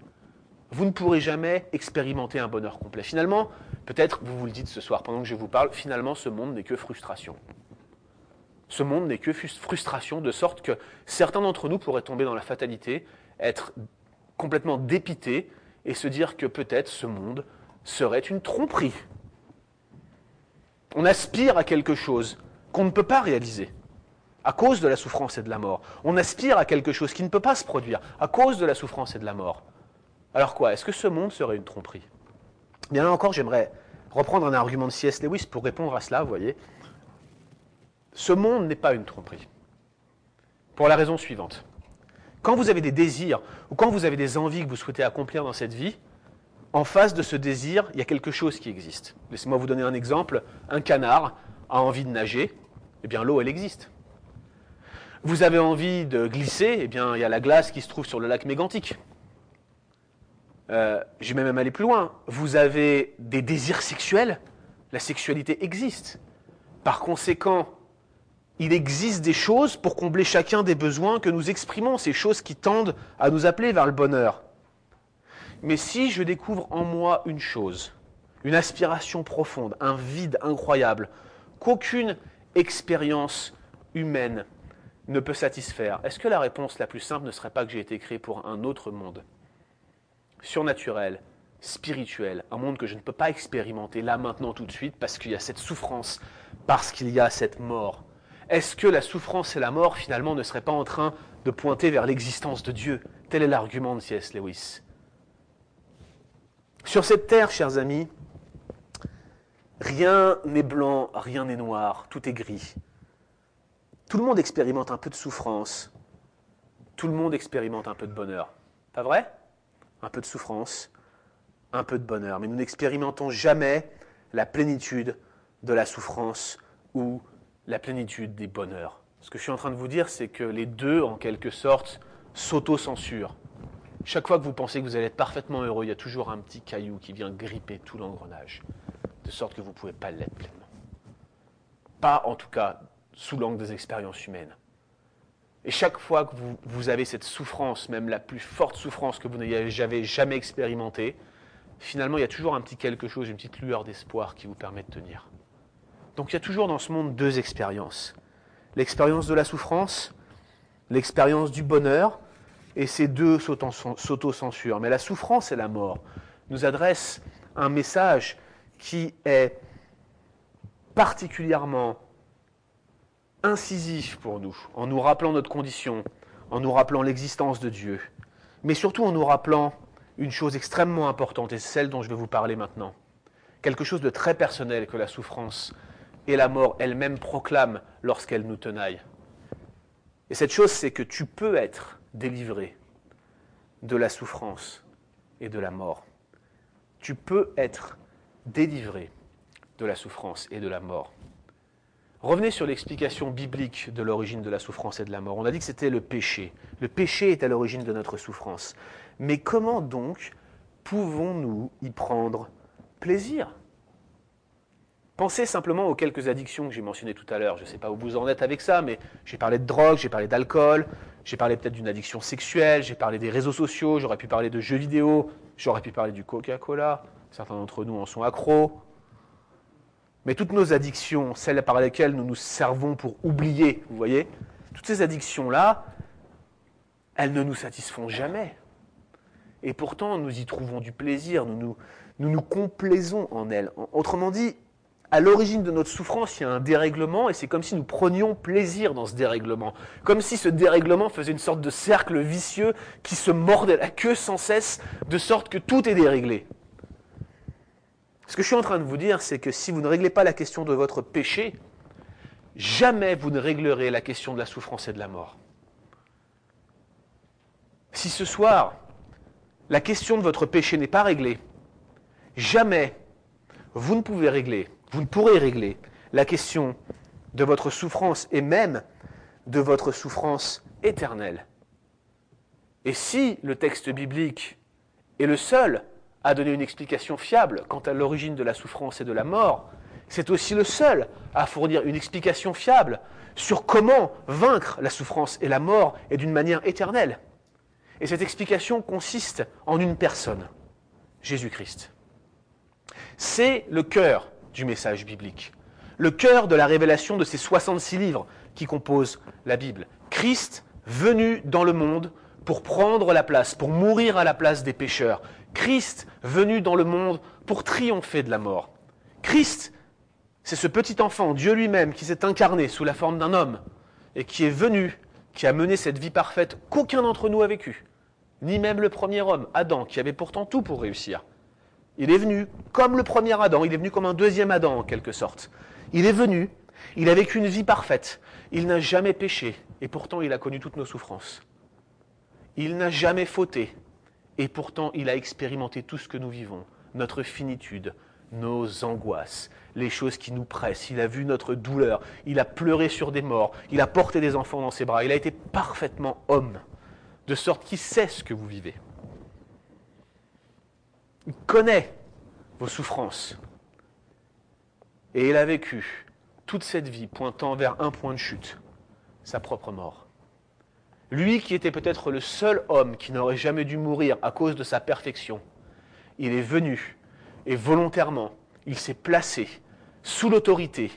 Vous ne pourrez jamais expérimenter un bonheur complet. Finalement, peut-être vous vous le dites ce soir pendant que je vous parle, finalement ce monde n'est que frustration. Ce monde n'est que frustration, de sorte que certains d'entre nous pourraient tomber dans la fatalité, être complètement dépité et se dire que peut-être ce monde serait une tromperie. On aspire à quelque chose qu'on ne peut pas réaliser à cause de la souffrance et de la mort. On aspire à quelque chose qui ne peut pas se produire à cause de la souffrance et de la mort. Alors quoi Est-ce que ce monde serait une tromperie? Bien là encore, j'aimerais reprendre un argument de C.S. Lewis pour répondre à cela, vous voyez. Ce monde n'est pas une tromperie. Pour la raison suivante. Quand vous avez des désirs ou quand vous avez des envies que vous souhaitez accomplir dans cette vie, en face de ce désir, il y a quelque chose qui existe. Laissez-moi vous donner un exemple. Un canard a envie de nager, eh bien l'eau, elle existe. Vous avez envie de glisser, eh bien il y a la glace qui se trouve sur le lac mégantique. Euh, je vais même aller plus loin. Vous avez des désirs sexuels, la sexualité existe. Par conséquent, il existe des choses pour combler chacun des besoins que nous exprimons, ces choses qui tendent à nous appeler vers le bonheur. Mais si je découvre en moi une chose, une aspiration profonde, un vide incroyable, qu'aucune expérience humaine ne peut satisfaire, est-ce que la réponse la plus simple ne serait pas que j'ai été créé pour un autre monde Surnaturel, spirituel, un monde que je ne peux pas expérimenter là, maintenant, tout de suite, parce qu'il y a cette souffrance, parce qu'il y a cette mort? Est-ce que la souffrance et la mort, finalement, ne seraient pas en train de pointer vers l'existence de Dieu? Tel est l'argument de C.S. Lewis. Sur cette terre, chers amis, rien n'est blanc, rien n'est noir, tout est gris. Tout le monde expérimente un peu de souffrance, tout le monde expérimente un peu de bonheur. Pas vrai? Un peu de souffrance, un peu de bonheur. Mais nous n'expérimentons jamais la plénitude de la souffrance ou la plénitude des bonheurs. Ce que je suis en train de vous dire, c'est que les deux, en quelque sorte, s'auto-censurent. Chaque fois que vous pensez que vous allez être parfaitement heureux, il y a toujours un petit caillou qui vient gripper tout l'engrenage, de sorte que vous ne pouvez pas l'être pleinement. Pas, en tout cas, sous l'angle des expériences humaines. Et chaque fois que vous, avez cette souffrance, même la plus forte souffrance que vous n'ayez jamais expérimentée, finalement, il y a toujours un petit quelque chose, une petite lueur d'espoir qui vous permet de tenir. Donc il y a toujours dans ce monde deux expériences. L'expérience de la souffrance, l'expérience du bonheur, et ces deux s'auto-censurent. Mais la souffrance et la mort nous adressent un message qui est particulièrement incisif pour nous, en nous rappelant notre condition, en nous rappelant l'existence de Dieu, mais surtout en nous rappelant une chose extrêmement importante, et celle dont je vais vous parler maintenant. Quelque chose de très personnel que la souffrance et la mort elle-même proclame lorsqu'elle nous tenaille. Et cette chose, c'est que tu peux être délivré de la souffrance et de la mort. Tu peux être délivré de la souffrance et de la mort. Revenez sur l'explication biblique de l'origine de la souffrance et de la mort. On a dit que c'était le péché. Le péché est à l'origine de notre souffrance. Mais comment donc pouvons-nous y prendre plaisir? Pensez simplement aux quelques addictions que j'ai mentionnées tout à l'heure. Je ne sais pas où vous en êtes avec ça, mais j'ai parlé de drogue, j'ai parlé d'alcool, j'ai parlé peut-être d'une addiction sexuelle, j'ai parlé des réseaux sociaux, j'aurais pu parler de jeux vidéo, j'aurais pu parler du Coca-Cola. Certains d'entre nous en sont accros. Mais toutes nos addictions, celles par lesquelles nous nous servons pour oublier, vous voyez, toutes ces addictions-là, elles ne nous satisfont jamais. Et pourtant, nous y trouvons du plaisir, nous nous, complaisons en elles. Autrement dit, à l'origine de notre souffrance, il y a un dérèglement et c'est comme si nous prenions plaisir dans ce dérèglement. Comme si ce dérèglement faisait une sorte de cercle vicieux qui se mordait la queue sans cesse, de sorte que tout est déréglé. Ce que je suis en train de vous dire, c'est que si vous ne réglez pas la question de votre péché, jamais vous ne réglerez la question de la souffrance et de la mort. Si ce soir, la question de votre péché n'est pas réglée, jamais vous ne pouvez régler vous ne pourrez régler la question de votre souffrance et même de votre souffrance éternelle. Et si le texte biblique est le seul à donner une explication fiable quant à l'origine de la souffrance et de la mort, c'est aussi le seul à fournir une explication fiable sur comment vaincre la souffrance et la mort et d'une manière éternelle. Et cette explication consiste en une personne, Jésus-Christ. C'est le cœur du message biblique. Le cœur de la révélation de ces 66 livres qui composent la Bible. Christ venu dans le monde pour prendre la place, pour mourir à la place des pécheurs. Christ venu dans le monde pour triompher de la mort. Christ, c'est ce petit enfant, Dieu lui-même, qui s'est incarné sous la forme d'un homme et qui est venu, qui a mené cette vie parfaite qu'aucun d'entre nous a vécue, ni même le premier homme, Adam, qui avait pourtant tout pour réussir. Il est venu comme le premier Adam, il est venu comme un deuxième Adam en quelque sorte. Il est venu, il a vécu une vie parfaite, il n'a jamais péché, et pourtant il a connu toutes nos souffrances. Il n'a jamais fauté, et pourtant il a expérimenté tout ce que nous vivons, notre finitude, nos angoisses, les choses qui nous pressent. Il a vu notre douleur, il a pleuré sur des morts, il a porté des enfants dans ses bras, il a été parfaitement homme, de sorte qu'il sait ce que vous vivez. Il connaît vos souffrances. Et il a vécu toute cette vie pointant vers un point de chute, sa propre mort. Lui qui était peut-être le seul homme qui n'aurait jamais dû mourir à cause de sa perfection, il est venu et volontairement, il s'est placé sous l'autorité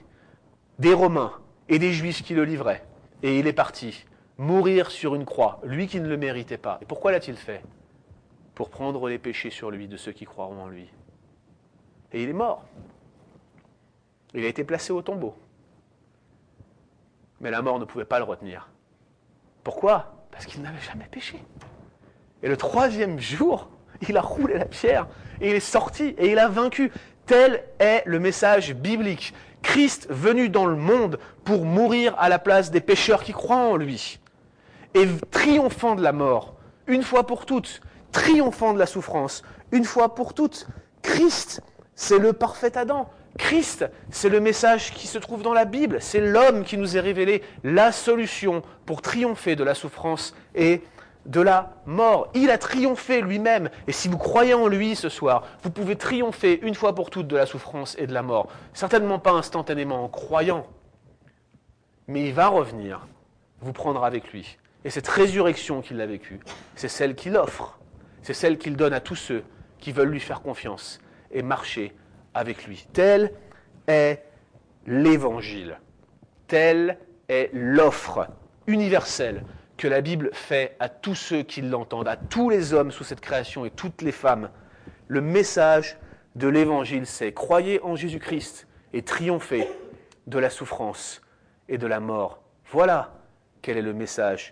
des Romains et des Juifs qui le livraient. Et il est parti mourir sur une croix, lui qui ne le méritait pas. Et pourquoi l'a-t-il fait? Pour prendre les péchés sur lui de ceux qui croiront en lui. Et il est mort. Il a été placé au tombeau. Mais la mort ne pouvait pas le retenir. Pourquoi? Parce qu'il n'avait jamais péché. Et le troisième jour, il a roulé la pierre et il est sorti et il a vaincu. Tel est le message biblique. Christ venu dans le monde pour mourir à la place des pécheurs qui croient en lui. Et triomphant de la mort, une fois pour toutes, triomphant de la souffrance, une fois pour toutes. Christ, c'est le parfait Adam. Christ, c'est le message qui se trouve dans la Bible. C'est l'homme qui nous est révélé la solution pour triompher de la souffrance et de la mort. Il a triomphé lui-même. Et si vous croyez en lui ce soir, vous pouvez triompher une fois pour toutes de la souffrance et de la mort. Certainement pas instantanément en croyant. Mais il va revenir, vous prendre avec lui. Et cette résurrection qu'il a vécue, c'est celle qu'il offre c'est celle qu'il donne à tous ceux qui veulent lui faire confiance et marcher avec lui. Tel est l'évangile. Telle est l'offre universelle que la Bible fait à tous ceux qui l'entendent, à tous les hommes sous cette création et toutes les femmes. Le message de l'évangile, c'est croyez en Jésus-Christ et triomphez de la souffrance et de la mort. Voilà quel est le message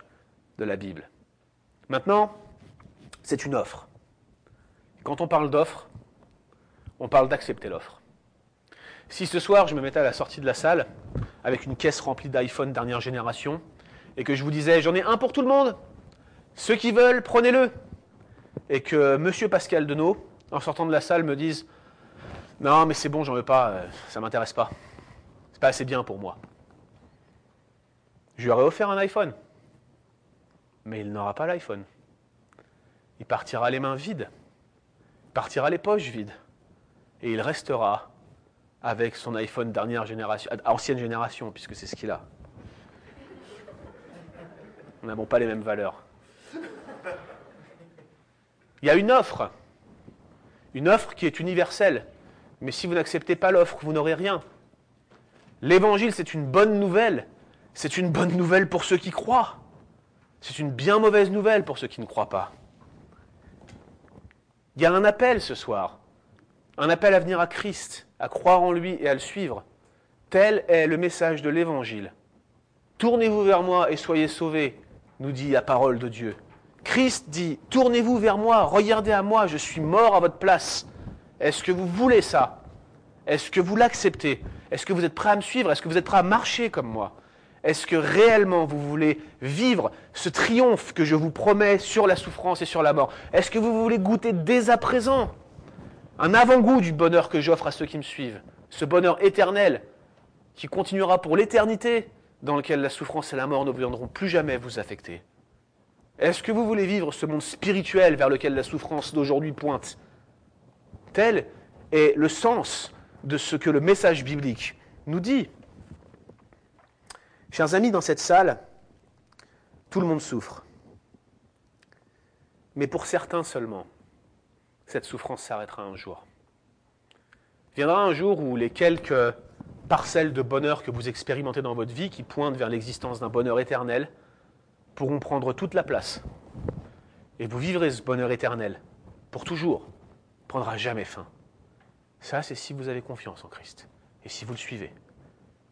de la Bible. Maintenant, c'est une offre. Quand on parle d'offre, on parle d'accepter l'offre. Si ce soir je me mettais à la sortie de la salle avec une caisse remplie d'iPhone dernière génération et que je vous disais j'en ai un pour tout le monde, ceux qui veulent, prenez-le, et que monsieur Pascal Denot, en sortant de la salle, me dise non mais c'est bon, j'en veux pas, euh, ça m'intéresse pas, c'est pas assez bien pour moi. Je lui aurais offert un iPhone, mais il n'aura pas l'iPhone. Il partira les mains vides, il partira les poches vides, et il restera avec son iPhone dernière génération, ancienne génération, puisque c'est ce qu'il a. Nous n'avons pas les mêmes valeurs. Il y a une offre, une offre qui est universelle, mais si vous n'acceptez pas l'offre, vous n'aurez rien. L'évangile, c'est une bonne nouvelle. C'est une bonne nouvelle pour ceux qui croient. C'est une bien mauvaise nouvelle pour ceux qui ne croient pas. Il y a un appel ce soir, un appel à venir à Christ, à croire en lui et à le suivre. Tel est le message de l'Évangile. Tournez-vous vers moi et soyez sauvés, nous dit la parole de Dieu. Christ dit, tournez-vous vers moi, regardez à moi, je suis mort à votre place. Est-ce que vous voulez ça? Est-ce que vous l'acceptez? Est-ce que vous êtes prêt à me suivre? Est-ce que vous êtes prêt à marcher comme moi? Est-ce que réellement vous voulez vivre ce triomphe que je vous promets sur la souffrance et sur la mort? Est-ce que vous voulez goûter dès à présent? Un avant-goût du bonheur que j'offre à ceux qui me suivent Ce bonheur éternel qui continuera pour l'éternité, dans lequel la souffrance et la mort ne viendront plus jamais vous affecter Est-ce que vous voulez vivre ce monde spirituel vers lequel la souffrance d'aujourd'hui pointe? Tel est le sens de ce que le message biblique nous dit. Chers amis, dans cette salle, tout le monde souffre. Mais pour certains seulement, cette souffrance s'arrêtera un jour. Viendra un jour où les quelques parcelles de bonheur que vous expérimentez dans votre vie, qui pointent vers l'existence d'un bonheur éternel, pourront prendre toute la place. Et vous vivrez ce bonheur éternel pour toujours, prendra jamais fin. Ça, c'est si vous avez confiance en Christ et si vous le suivez.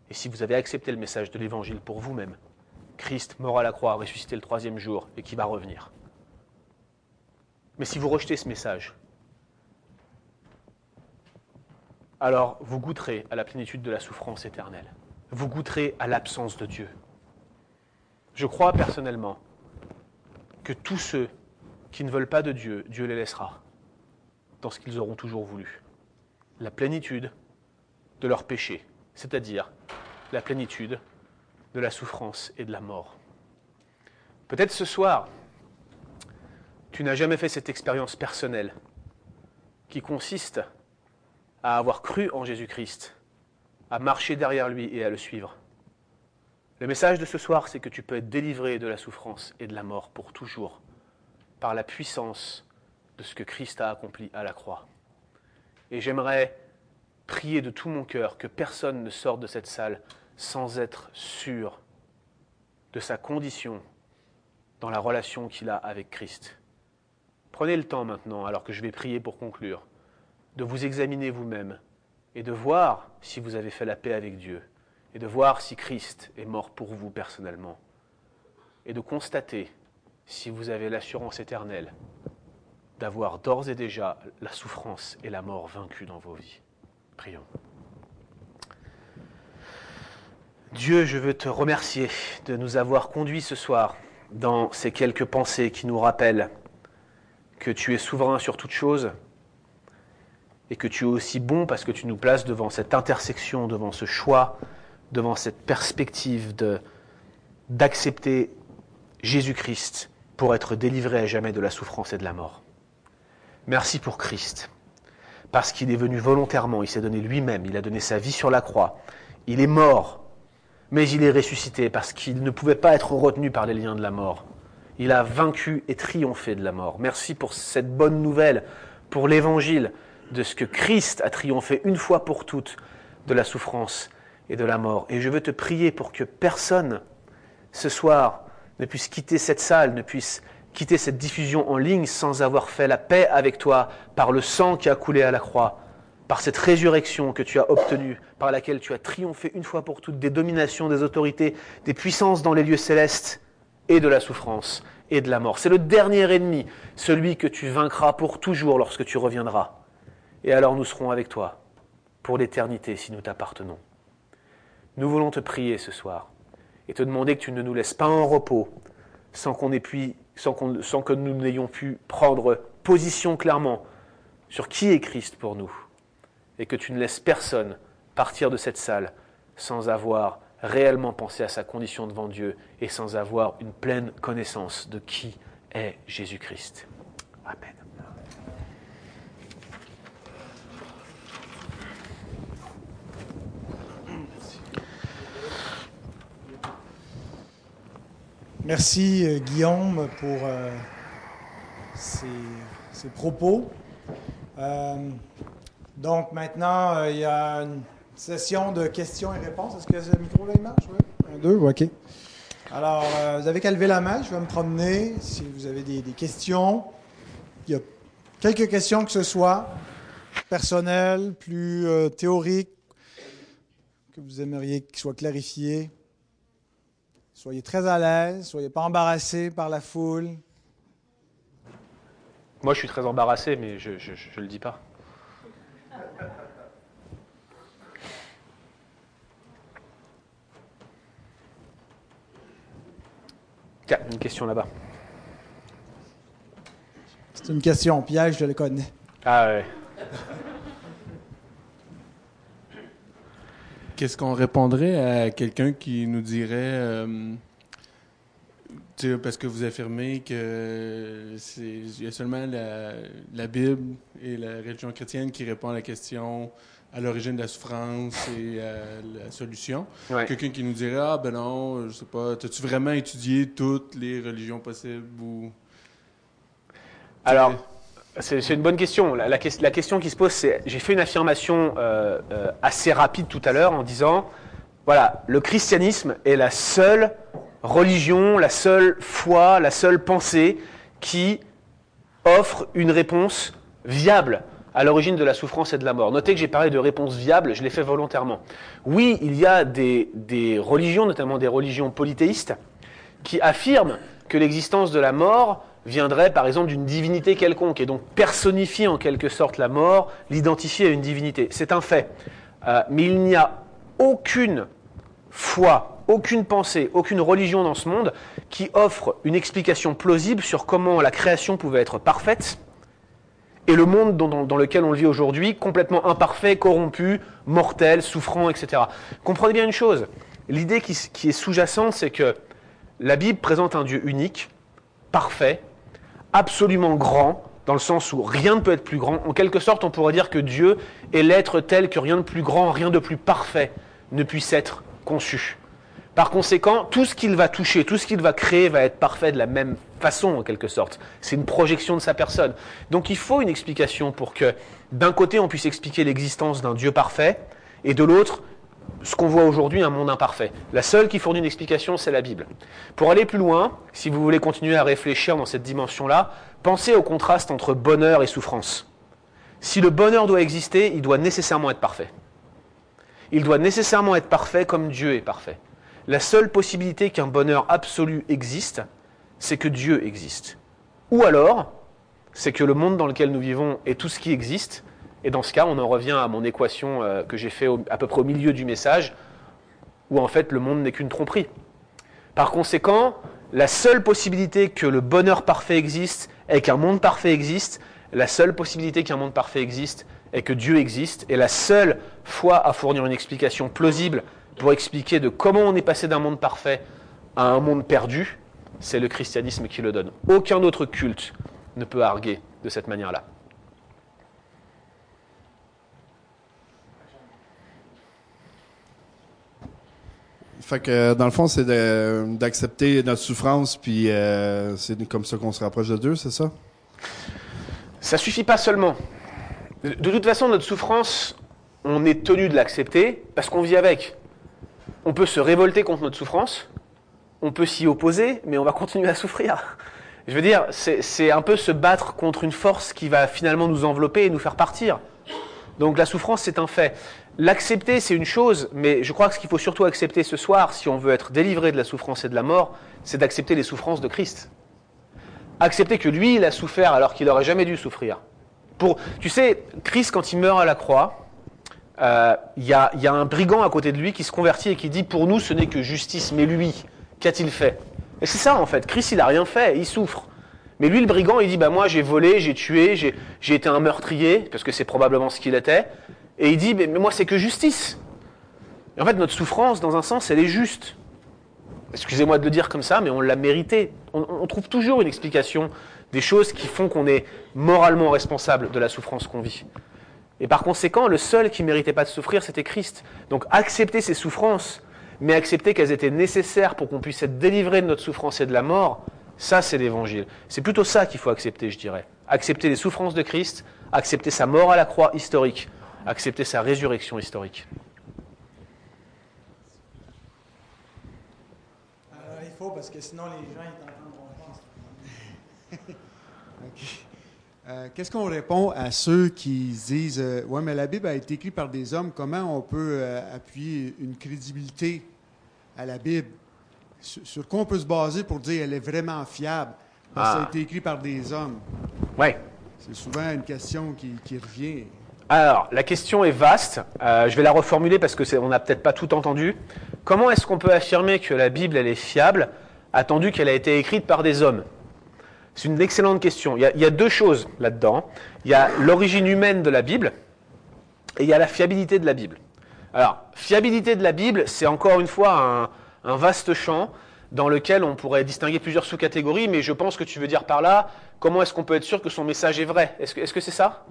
Et si vous avez accepté le message de l'Évangile pour vous-même, Christ mort à la croix, ressuscité le troisième jour et qui va revenir. Mais si vous rejetez ce message, alors vous goûterez à la plénitude de la souffrance éternelle. Vous goûterez à l'absence de Dieu. Je crois personnellement que tous ceux qui ne veulent pas de Dieu, Dieu les laissera dans ce qu'ils auront toujours voulu. La plénitude de leur péché, c'est-à-dire la plénitude de la souffrance et de la mort. Peut-être ce soir, tu n'as jamais fait cette expérience personnelle qui consiste à avoir cru en Jésus-Christ, à marcher derrière lui et à le suivre. Le message de ce soir, c'est que tu peux être délivré de la souffrance et de la mort pour toujours par la puissance de ce que Christ a accompli à la croix. Et j'aimerais prier de tout mon cœur que personne ne sorte de cette salle sans être sûr de sa condition dans la relation qu'il a avec Christ. Prenez le temps maintenant, alors que je vais prier pour conclure, de vous examiner vous-même et de voir si vous avez fait la paix avec Dieu et de voir si Christ est mort pour vous personnellement et de constater si vous avez l'assurance éternelle d'avoir d'ores et déjà la souffrance et la mort vaincues dans vos vies. Prions. Dieu, je veux te remercier de nous avoir conduits ce soir dans ces quelques pensées qui nous rappellent que tu es souverain sur toute chose et que tu es aussi bon parce que tu nous places devant cette intersection, devant ce choix, devant cette perspective d'accepter Jésus-Christ pour être délivré à jamais de la souffrance et de la mort. Merci pour Christ, parce qu'il est venu volontairement, il s'est donné lui-même, il a donné sa vie sur la croix, il est mort mais il est ressuscité parce qu'il ne pouvait pas être retenu par les liens de la mort. Il a vaincu et triomphé de la mort. Merci pour cette bonne nouvelle, pour l'évangile de ce que Christ a triomphé une fois pour toutes de la souffrance et de la mort. Et je veux te prier pour que personne ce soir ne puisse quitter cette salle, ne puisse quitter cette diffusion en ligne sans avoir fait la paix avec toi par le sang qui a coulé à la croix par cette résurrection que tu as obtenue, par laquelle tu as triomphé une fois pour toutes des dominations, des autorités, des puissances dans les lieux célestes et de la souffrance et de la mort. C'est le dernier ennemi, celui que tu vaincras pour toujours lorsque tu reviendras. Et alors nous serons avec toi pour l'éternité si nous t'appartenons. Nous voulons te prier ce soir et te demander que tu ne nous laisses pas en repos sans, que nous n'ayons pu prendre position clairement sur qui est Christ pour nous et que tu ne laisses personne partir de cette salle sans avoir réellement pensé à sa condition devant Dieu et sans avoir une pleine connaissance de qui est Jésus-Christ. Amen. Merci euh, Guillaume pour euh, ces, propos. Euh, donc maintenant, il y a session de questions et réponses. Est-ce que ce micro là il marche? Oui. Un, deux, OK. Alors, vous avez qu'à lever la main, je vais me promener. Si vous avez des, des questions, il y a quelques questions que ce soit, personnelles, plus théoriques, que vous aimeriez qu'ils soient clarifiées. Soyez très à l'aise, soyez pas embarrassés par la foule. Moi, je suis très embarrassé, mais je ne le dis pas. Tiens, une question là-bas. C'est une question piège, je le connais. Ah ouais. Qu'est-ce qu'on répondrait à quelqu'un qui nous dirait, euh, parce que vous affirmez que c'est y a seulement la, la Bible et la religion chrétienne qui répond à la question à l'origine de la souffrance et à la solution. Ouais. Quelqu'un qui nous dirait ah ben non, je sais pas, as-tu vraiment étudié toutes les religions possibles ou Alors, c'est une bonne question. La, la ques- la question qui se pose, c'est, j'ai fait une affirmation euh, euh, assez rapide tout à l'heure en disant, voilà, le christianisme est la seule religion, la seule foi, la seule pensée qui offre une réponse viable à l'origine de la souffrance et de la mort. Notez que j'ai parlé de réponse viable, je l'ai fait volontairement. Oui, il y a des, des religions, notamment des religions polythéistes, qui affirment que l'existence de la mort viendrait par exemple d'une divinité quelconque et donc personnifier en quelque sorte la mort, l'identifier à une divinité. C'est un fait. Euh, mais il n'y a aucune foi, aucune pensée, aucune religion dans ce monde qui offre une explication plausible sur comment la création pouvait être parfaite et le monde dans, lequel on le vit aujourd'hui, complètement imparfait, corrompu, mortel, souffrant, etc. Comprenez bien une chose, l'idée qui est sous-jacente, c'est que la Bible présente un Dieu unique, parfait, absolument grand, dans le sens où rien ne peut être plus grand. En quelque sorte, on pourrait dire que Dieu est l'être tel que rien de plus grand, rien de plus parfait ne puisse être conçu. Par conséquent, tout ce qu'il va toucher, tout ce qu'il va créer va être parfait de la même façon, en quelque sorte. C'est une projection de sa personne. Donc il faut une explication pour que, d'un côté, on puisse expliquer l'existence d'un Dieu parfait, et de l'autre, ce qu'on voit aujourd'hui, un monde imparfait. La seule qui fournit une explication, c'est la Bible. Pour aller plus loin, si vous voulez continuer à réfléchir dans cette dimension-là, pensez au contraste entre bonheur et souffrance. Si le bonheur doit exister, il doit nécessairement être parfait. Il doit nécessairement être parfait comme Dieu est parfait. La seule possibilité qu'un bonheur absolu existe, c'est que Dieu existe. Ou alors, c'est que le monde dans lequel nous vivons est tout ce qui existe, et dans ce cas, on en revient à mon équation euh, que j'ai fait à peu près au milieu du message, où en fait le monde n'est qu'une tromperie. Par conséquent, la seule possibilité que le bonheur parfait existe et qu'un monde parfait existe, la seule possibilité qu'un monde parfait existe est que Dieu existe, et la seule foi à fournir une explication plausible pour expliquer de comment on est passé d'un monde parfait à un monde perdu, c'est le christianisme qui le donne. Aucun autre culte ne peut arguer de cette manière-là. Que dans le fond, c'est d'accepter notre souffrance, puis euh, c'est comme ça qu'on se rapproche de Dieu, c'est ça? Ça suffit pas seulement. De, toute façon, notre souffrance, on est tenu de l'accepter parce qu'on vit avec. On peut se révolter contre notre souffrance, on peut s'y opposer, mais on va continuer à souffrir. Je veux dire, c'est un peu se battre contre une force qui va finalement nous envelopper et nous faire partir. Donc la souffrance, c'est un fait. L'accepter, c'est une chose, mais je crois que ce qu'il faut surtout accepter ce soir, si on veut être délivré de la souffrance et de la mort, c'est d'accepter les souffrances de Christ accepter que lui, il a souffert alors qu'il n'aurait jamais dû souffrir. Pour, tu sais, Christ, quand il meurt à la croix, euh, il y, a, y a un brigand à côté de lui qui se convertit et qui dit Pour nous, ce n'est que justice, mais lui, qu'a-t-il fait? Et c'est ça, en fait. Christ, il n'a rien fait, il souffre. Mais lui, le brigand, il dit Bah, moi, j'ai volé, j'ai tué, j'ai été un meurtrier, parce que c'est probablement ce qu'il était. Et il dit Mais, moi, c'est que justice. Et en fait, notre souffrance, dans un sens, elle est juste. Excusez-moi de le dire comme ça, mais on l'a mérité. On, on trouve toujours une explication des choses qui font qu'on est moralement responsable de la souffrance qu'on vit. Et par conséquent, le seul qui méritait pas de souffrir, c'était Christ. Donc accepter ces souffrances, mais accepter qu'elles étaient nécessaires pour qu'on puisse être délivré de notre souffrance et de la mort, ça c'est l'évangile. C'est plutôt ça qu'il faut accepter, je dirais. Accepter les souffrances de Christ, accepter sa mort à la croix historique, accepter sa résurrection historique Alors, Il faut, parce que sinon les gens ils t'entendront (laughs) euh, Qu'est-ce qu'on répond à ceux qui disent euh, Ouais, mais la Bible a été écrite par des hommes, comment on peut euh, appuyer une crédibilité à la Bible? Sur, quoi on peut se baser pour dire elle est vraiment fiable? Parce que ça a ah. été écrit par des hommes. Oui. C'est souvent une question qui, qui revient. Alors, la question est vaste. Euh, je vais la reformuler parce que on n'a peut-être pas tout entendu. Comment est-ce qu'on peut affirmer que la Bible est fiable, attendu qu'elle a été écrite par des hommes? C'est une excellente question. Il y a, deux choses là-dedans. Il y a l'origine humaine de la Bible et il y a la fiabilité de la Bible. Alors, fiabilité de la Bible, c'est encore une fois un, vaste champ dans lequel on pourrait distinguer plusieurs sous-catégories, mais je pense que tu veux dire par là, comment est-ce qu'on peut être sûr que son message est vrai? Est-ce que est-ce que c'est ça?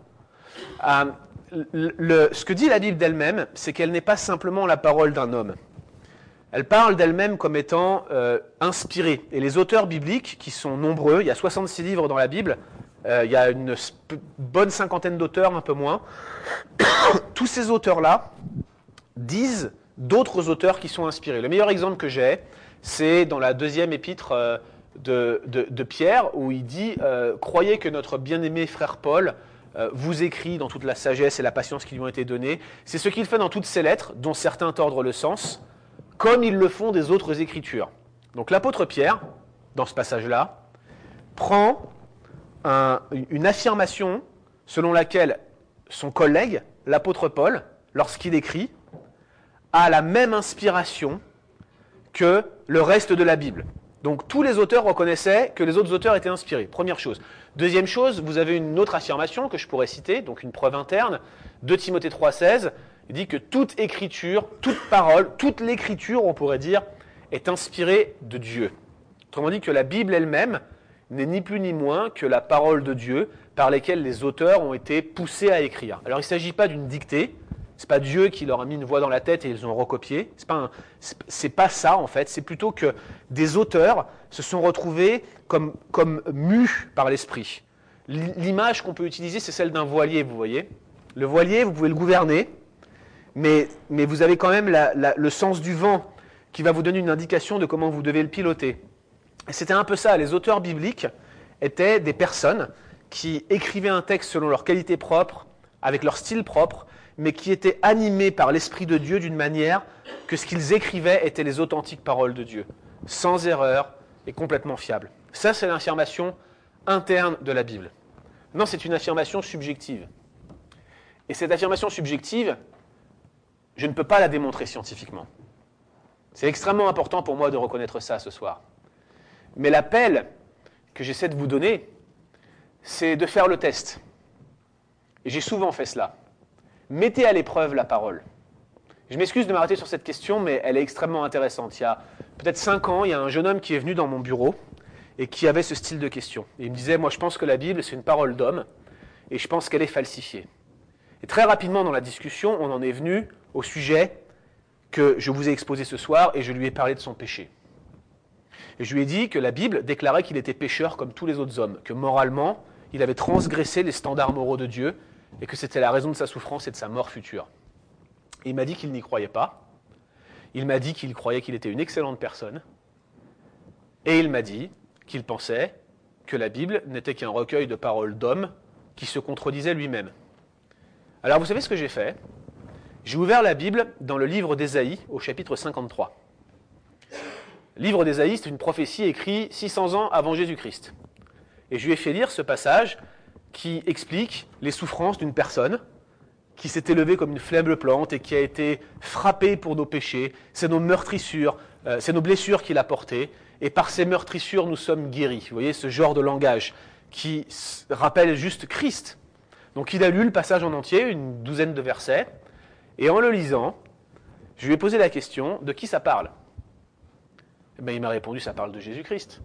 Euh, ce que dit la Bible d'elle-même, c'est qu'elle n'est pas simplement la parole d'un homme. Elle parle d'elle-même comme étant euh, inspirée. Et les auteurs bibliques, qui sont nombreux, il y a 66 livres dans la Bible, euh, il y a une bonne cinquantaine d'auteurs, un peu moins, (coughs) tous ces auteurs-là disent d'autres auteurs qui sont inspirés. Le meilleur exemple que j'ai, c'est dans la deuxième épître euh, de, Pierre, où il dit Croyez que notre bien-aimé frère Paul vous écrit dans toute la sagesse et la patience qui lui ont été données. C'est ce qu'il fait dans toutes ses lettres, dont certains tordent le sens, comme ils le font des autres écritures. Donc l'apôtre Pierre, dans ce passage-là, prend un- une affirmation selon laquelle son collègue, l'apôtre Paul, lorsqu'il écrit, a la même inspiration que le reste de la Bible. Donc tous les auteurs reconnaissaient que les autres auteurs étaient inspirés. Première chose. Deuxième chose, vous avez une autre affirmation que je pourrais citer, donc une preuve interne, de Timothée 3,16. Il dit que toute écriture, toute parole, toute l'écriture, on pourrait dire, est inspirée de Dieu. Autrement dit que la Bible elle-même n'est ni plus ni moins que la parole de Dieu par lesquelles les auteurs ont été poussés à écrire. Alors il ne s'agit pas d'une dictée, c'est pas Dieu qui leur a mis une voix dans la tête et ils ont recopié. C'est pas pas ça en fait. C'est plutôt que des auteurs se sont retrouvés comme comme mus par l'esprit. L'image qu'on peut utiliser, c'est celle d'un voilier. Vous voyez, le voilier, vous pouvez le gouverner, mais mais vous avez quand même le sens du vent qui va vous donner une indication de comment vous devez le piloter. C'était un peu ça. Les auteurs bibliques étaient des personnes qui écrivaient un texte selon leur qualité propre, avec leur style propre, mais qui étaient animés par l'Esprit de Dieu d'une manière que ce qu'ils écrivaient étaient les authentiques paroles de Dieu, sans erreur et complètement fiables. Ça, c'est l'affirmation interne de la Bible. Non, c'est une affirmation subjective. Et cette affirmation subjective, je ne peux pas la démontrer scientifiquement. C'est extrêmement important pour moi de reconnaître ça ce soir. Mais l'appel que j'essaie de vous donner, c'est de faire le test. Et j'ai souvent fait cela. Mettez à l'épreuve la parole. Je m'excuse de m'arrêter sur cette question, mais elle est extrêmement intéressante. Il y a peut-être cinq ans, il y a un jeune homme qui est venu dans mon bureau et qui avait ce style de question. Il me disait, moi je pense que la Bible, c'est une parole d'homme, et je pense qu'elle est falsifiée. Et très rapidement dans la discussion, on en est venu au sujet que je vous ai exposé ce soir, et je lui ai parlé de son péché. Et je lui ai dit que la Bible déclarait qu'il était pécheur comme tous les autres hommes, que moralement, il avait transgressé les standards moraux de Dieu, et que c'était la raison de sa souffrance et de sa mort future. Il m'a dit qu'il n'y croyait pas. Il m'a dit qu'il croyait qu'il était une excellente personne. Et il m'a dit qu'il pensait que la Bible n'était qu'un recueil de paroles d'hommes qui se contredisaient lui-même. Alors vous savez ce que j'ai fait? J'ai ouvert la Bible dans le livre d'Ésaïe au chapitre 53. Le livre d'Ésaïe, c'est une prophétie écrite 600 ans avant Jésus-Christ. Et je lui ai fait lire ce passage qui explique les souffrances d'une personne qui s'est élevée comme une faible plante et qui a été frappée pour nos péchés. C'est nos meurtrissures, euh, c'est nos blessures qu'il a portées. Et par ces meurtrissures, nous sommes guéris. Vous voyez ce genre de langage qui rappelle juste Christ. Donc il a lu le passage en entier, une douzaine de versets. Et en le lisant, je lui ai posé la question de qui ça parle? Eh ben, Il m'a répondu ça parle de Jésus-Christ.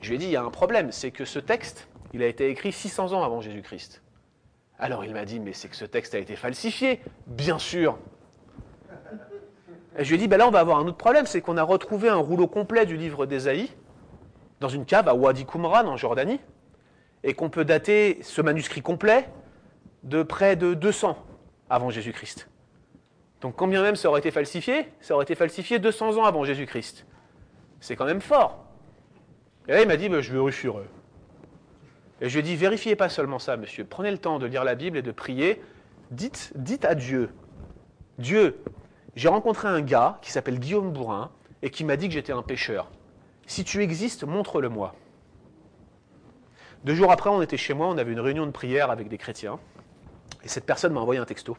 Je lui ai dit il y a un problème, c'est que ce texte, il a été écrit 600 ans avant Jésus-Christ. Alors il m'a dit, mais c'est que ce texte a été falsifié. Bien sûr. Et je lui ai dit, ben là on va avoir un autre problème, c'est qu'on a retrouvé un rouleau complet du livre d'Ésaïe dans une cave à Wadi Qumran en Jordanie, et qu'on peut dater ce manuscrit complet de près de 200 avant Jésus-Christ. Donc quand bien même ça aurait été falsifié, ça aurait été falsifié 200 ans avant Jésus-Christ. C'est quand même fort. Et là, il m'a dit, bah, je vérifierai. Et je lui dit, vérifiez pas seulement ça, monsieur. Prenez le temps de lire la Bible et de prier. Dites, dites à Dieu, Dieu, j'ai rencontré un gars qui s'appelle Guillaume Bourrin et qui m'a dit que j'étais un pécheur. Si tu existes, montre-le-moi. Deux jours après, on était chez moi, on avait une réunion de prière avec des chrétiens. Et cette personne m'a envoyé un texto.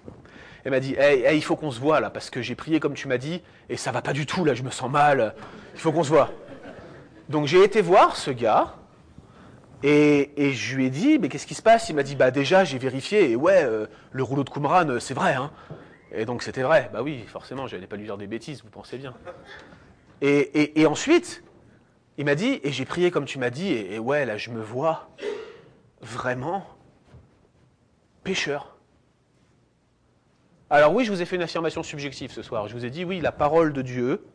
Elle m'a dit hey, il faut qu'on se voit là, parce que j'ai prié comme tu m'as dit, et ça va pas du tout là, je me sens mal, il faut qu'on se voit. Donc j'ai été voir ce gars, et, je lui ai dit mais qu'est-ce qui se passe? Il m'a dit bah déjà j'ai vérifié, et ouais, euh, le rouleau de Qumran, euh, c'est vrai. Hein. Et donc c'était vrai, bah oui, forcément, je n'allais pas lui dire des bêtises, vous pensez bien. Et, ensuite, il m'a dit, et j'ai prié comme tu m'as dit, et ouais, là je me vois vraiment pécheur. Alors oui, je vous ai fait une affirmation subjective ce soir. Je vous ai dit, oui, la parole de Dieu,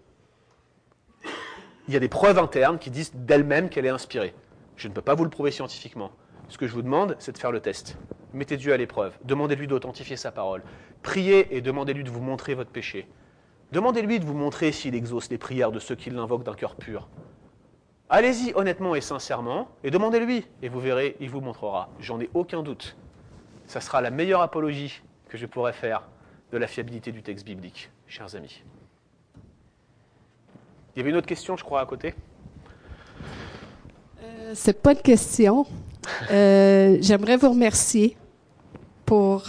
il y a des preuves internes qui disent d'elle-même qu'elle est inspirée. Je ne peux pas vous le prouver scientifiquement. Ce que je vous demande, c'est de faire le test. Mettez Dieu à l'épreuve. Demandez-lui d'authentifier sa parole. Priez et demandez-lui de vous montrer votre péché. Demandez-lui de vous montrer s'il exauce les prières de ceux qui l'invoquent d'un cœur pur. Allez-y honnêtement et sincèrement et demandez-lui et vous verrez, il vous montrera. J'en ai aucun doute. Ça sera la meilleure apologie que je pourrais faire de la fiabilité du texte biblique, chers amis. Il y avait une autre question, je crois, à côté C'est pas une question. Euh, J'aimerais vous remercier pour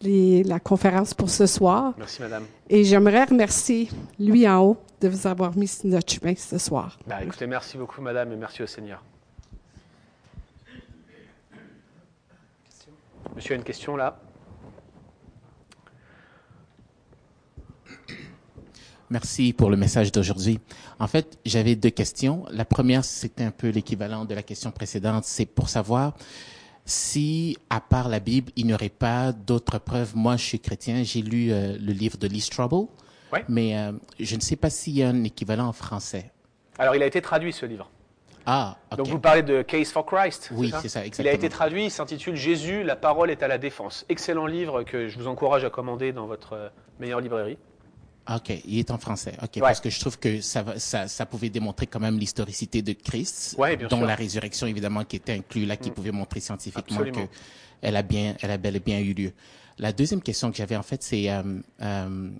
les, la conférence pour ce soir. Merci, madame. Et j'aimerais remercier lui en haut de vous avoir mis sur notre chemin ce soir. Bah, écoutez, merci beaucoup, madame, et merci au Seigneur. Monsieur a une question là Merci pour le message d'aujourd'hui. En fait, j'avais deux questions. La première, c'est un peu l'équivalent de la question précédente. C'est pour savoir si, à part la Bible, il n'y aurait pas d'autres preuves. Moi, je suis chrétien. J'ai lu euh, le livre de Lee Strobel. Ouais. Mais euh, je ne sais pas s'il y a un équivalent en français. Alors, il a été traduit, ce livre. Ah, ok. Donc, vous parlez de Case for Christ Oui, ça c'est ça, Il a exactement. été traduit, il s'intitule Jésus, la parole est à la défense. Excellent livre que je vous encourage à commander dans votre euh, meilleure librairie. Ok, il est en français. Ok, Ouais. parce que je trouve que ça, va- ça, ça pouvait démontrer quand même l'historicité de Christ, Ouais, dont sûr. Mm. la résurrection évidemment qui était inclus là, qui pouvait montrer scientifiquement Absolument. que elle a bien, elle a bel et bien eu lieu. La deuxième question que j'avais en fait, c'est euh, euh,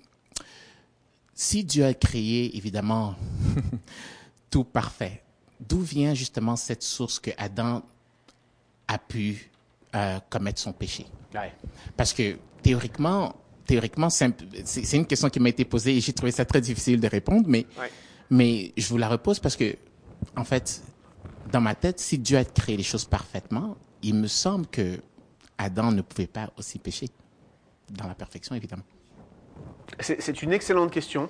si Dieu a créé évidemment (laughs) tout parfait, d'où vient justement cette source que Adam a pu euh, commettre son péché? Ouais. Parce que théoriquement, théoriquement, c'est une question qui m'a été posée et j'ai trouvé ça très difficile de répondre, mais, Ouais. mais je vous la repose parce que, en fait, dans ma tête, si Dieu a créé les choses parfaitement, il me semble que Adam ne pouvait pas aussi pécher. Dans la perfection, évidemment. C'est une excellente question.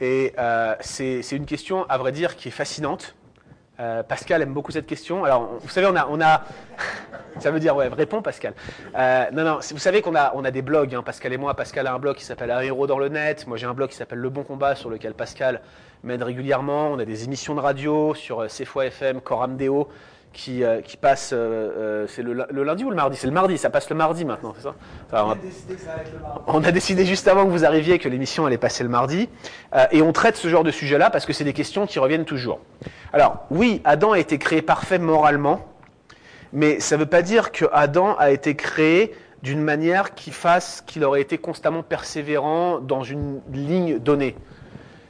Et euh, c'est c'est une question, à vrai dire, qui est fascinante. Euh, Pascal aime beaucoup cette question. Alors, on- vous savez, on a, (laughs) ça veut dire, ouais, réponds Pascal. Euh, non, non, vous savez qu'on a, on a des blogs, hein, Pascal et moi. Pascal a un blog qui s'appelle Un héros dans le net. Moi, j'ai un blog qui s'appelle Le Bon Combat, sur lequel Pascal m'aide régulièrement. On a des émissions de radio sur euh, CFOI FM, Coram Deo, qui, euh, qui passent, euh, euh, c'est le, le lundi ou le mardi? C'est le mardi, ça passe le mardi maintenant, c'est ça? Enfin, on a décidé juste avant que vous arriviez que l'émission allait passer le mardi. Euh, et on traite ce genre de sujet-là parce que c'est des questions qui reviennent toujours. Alors, oui, Adam a été créé parfait moralement, mais ça ne veut pas dire que Adam a été créé d'une manière qui fasse qu'il aurait été constamment persévérant dans une ligne donnée.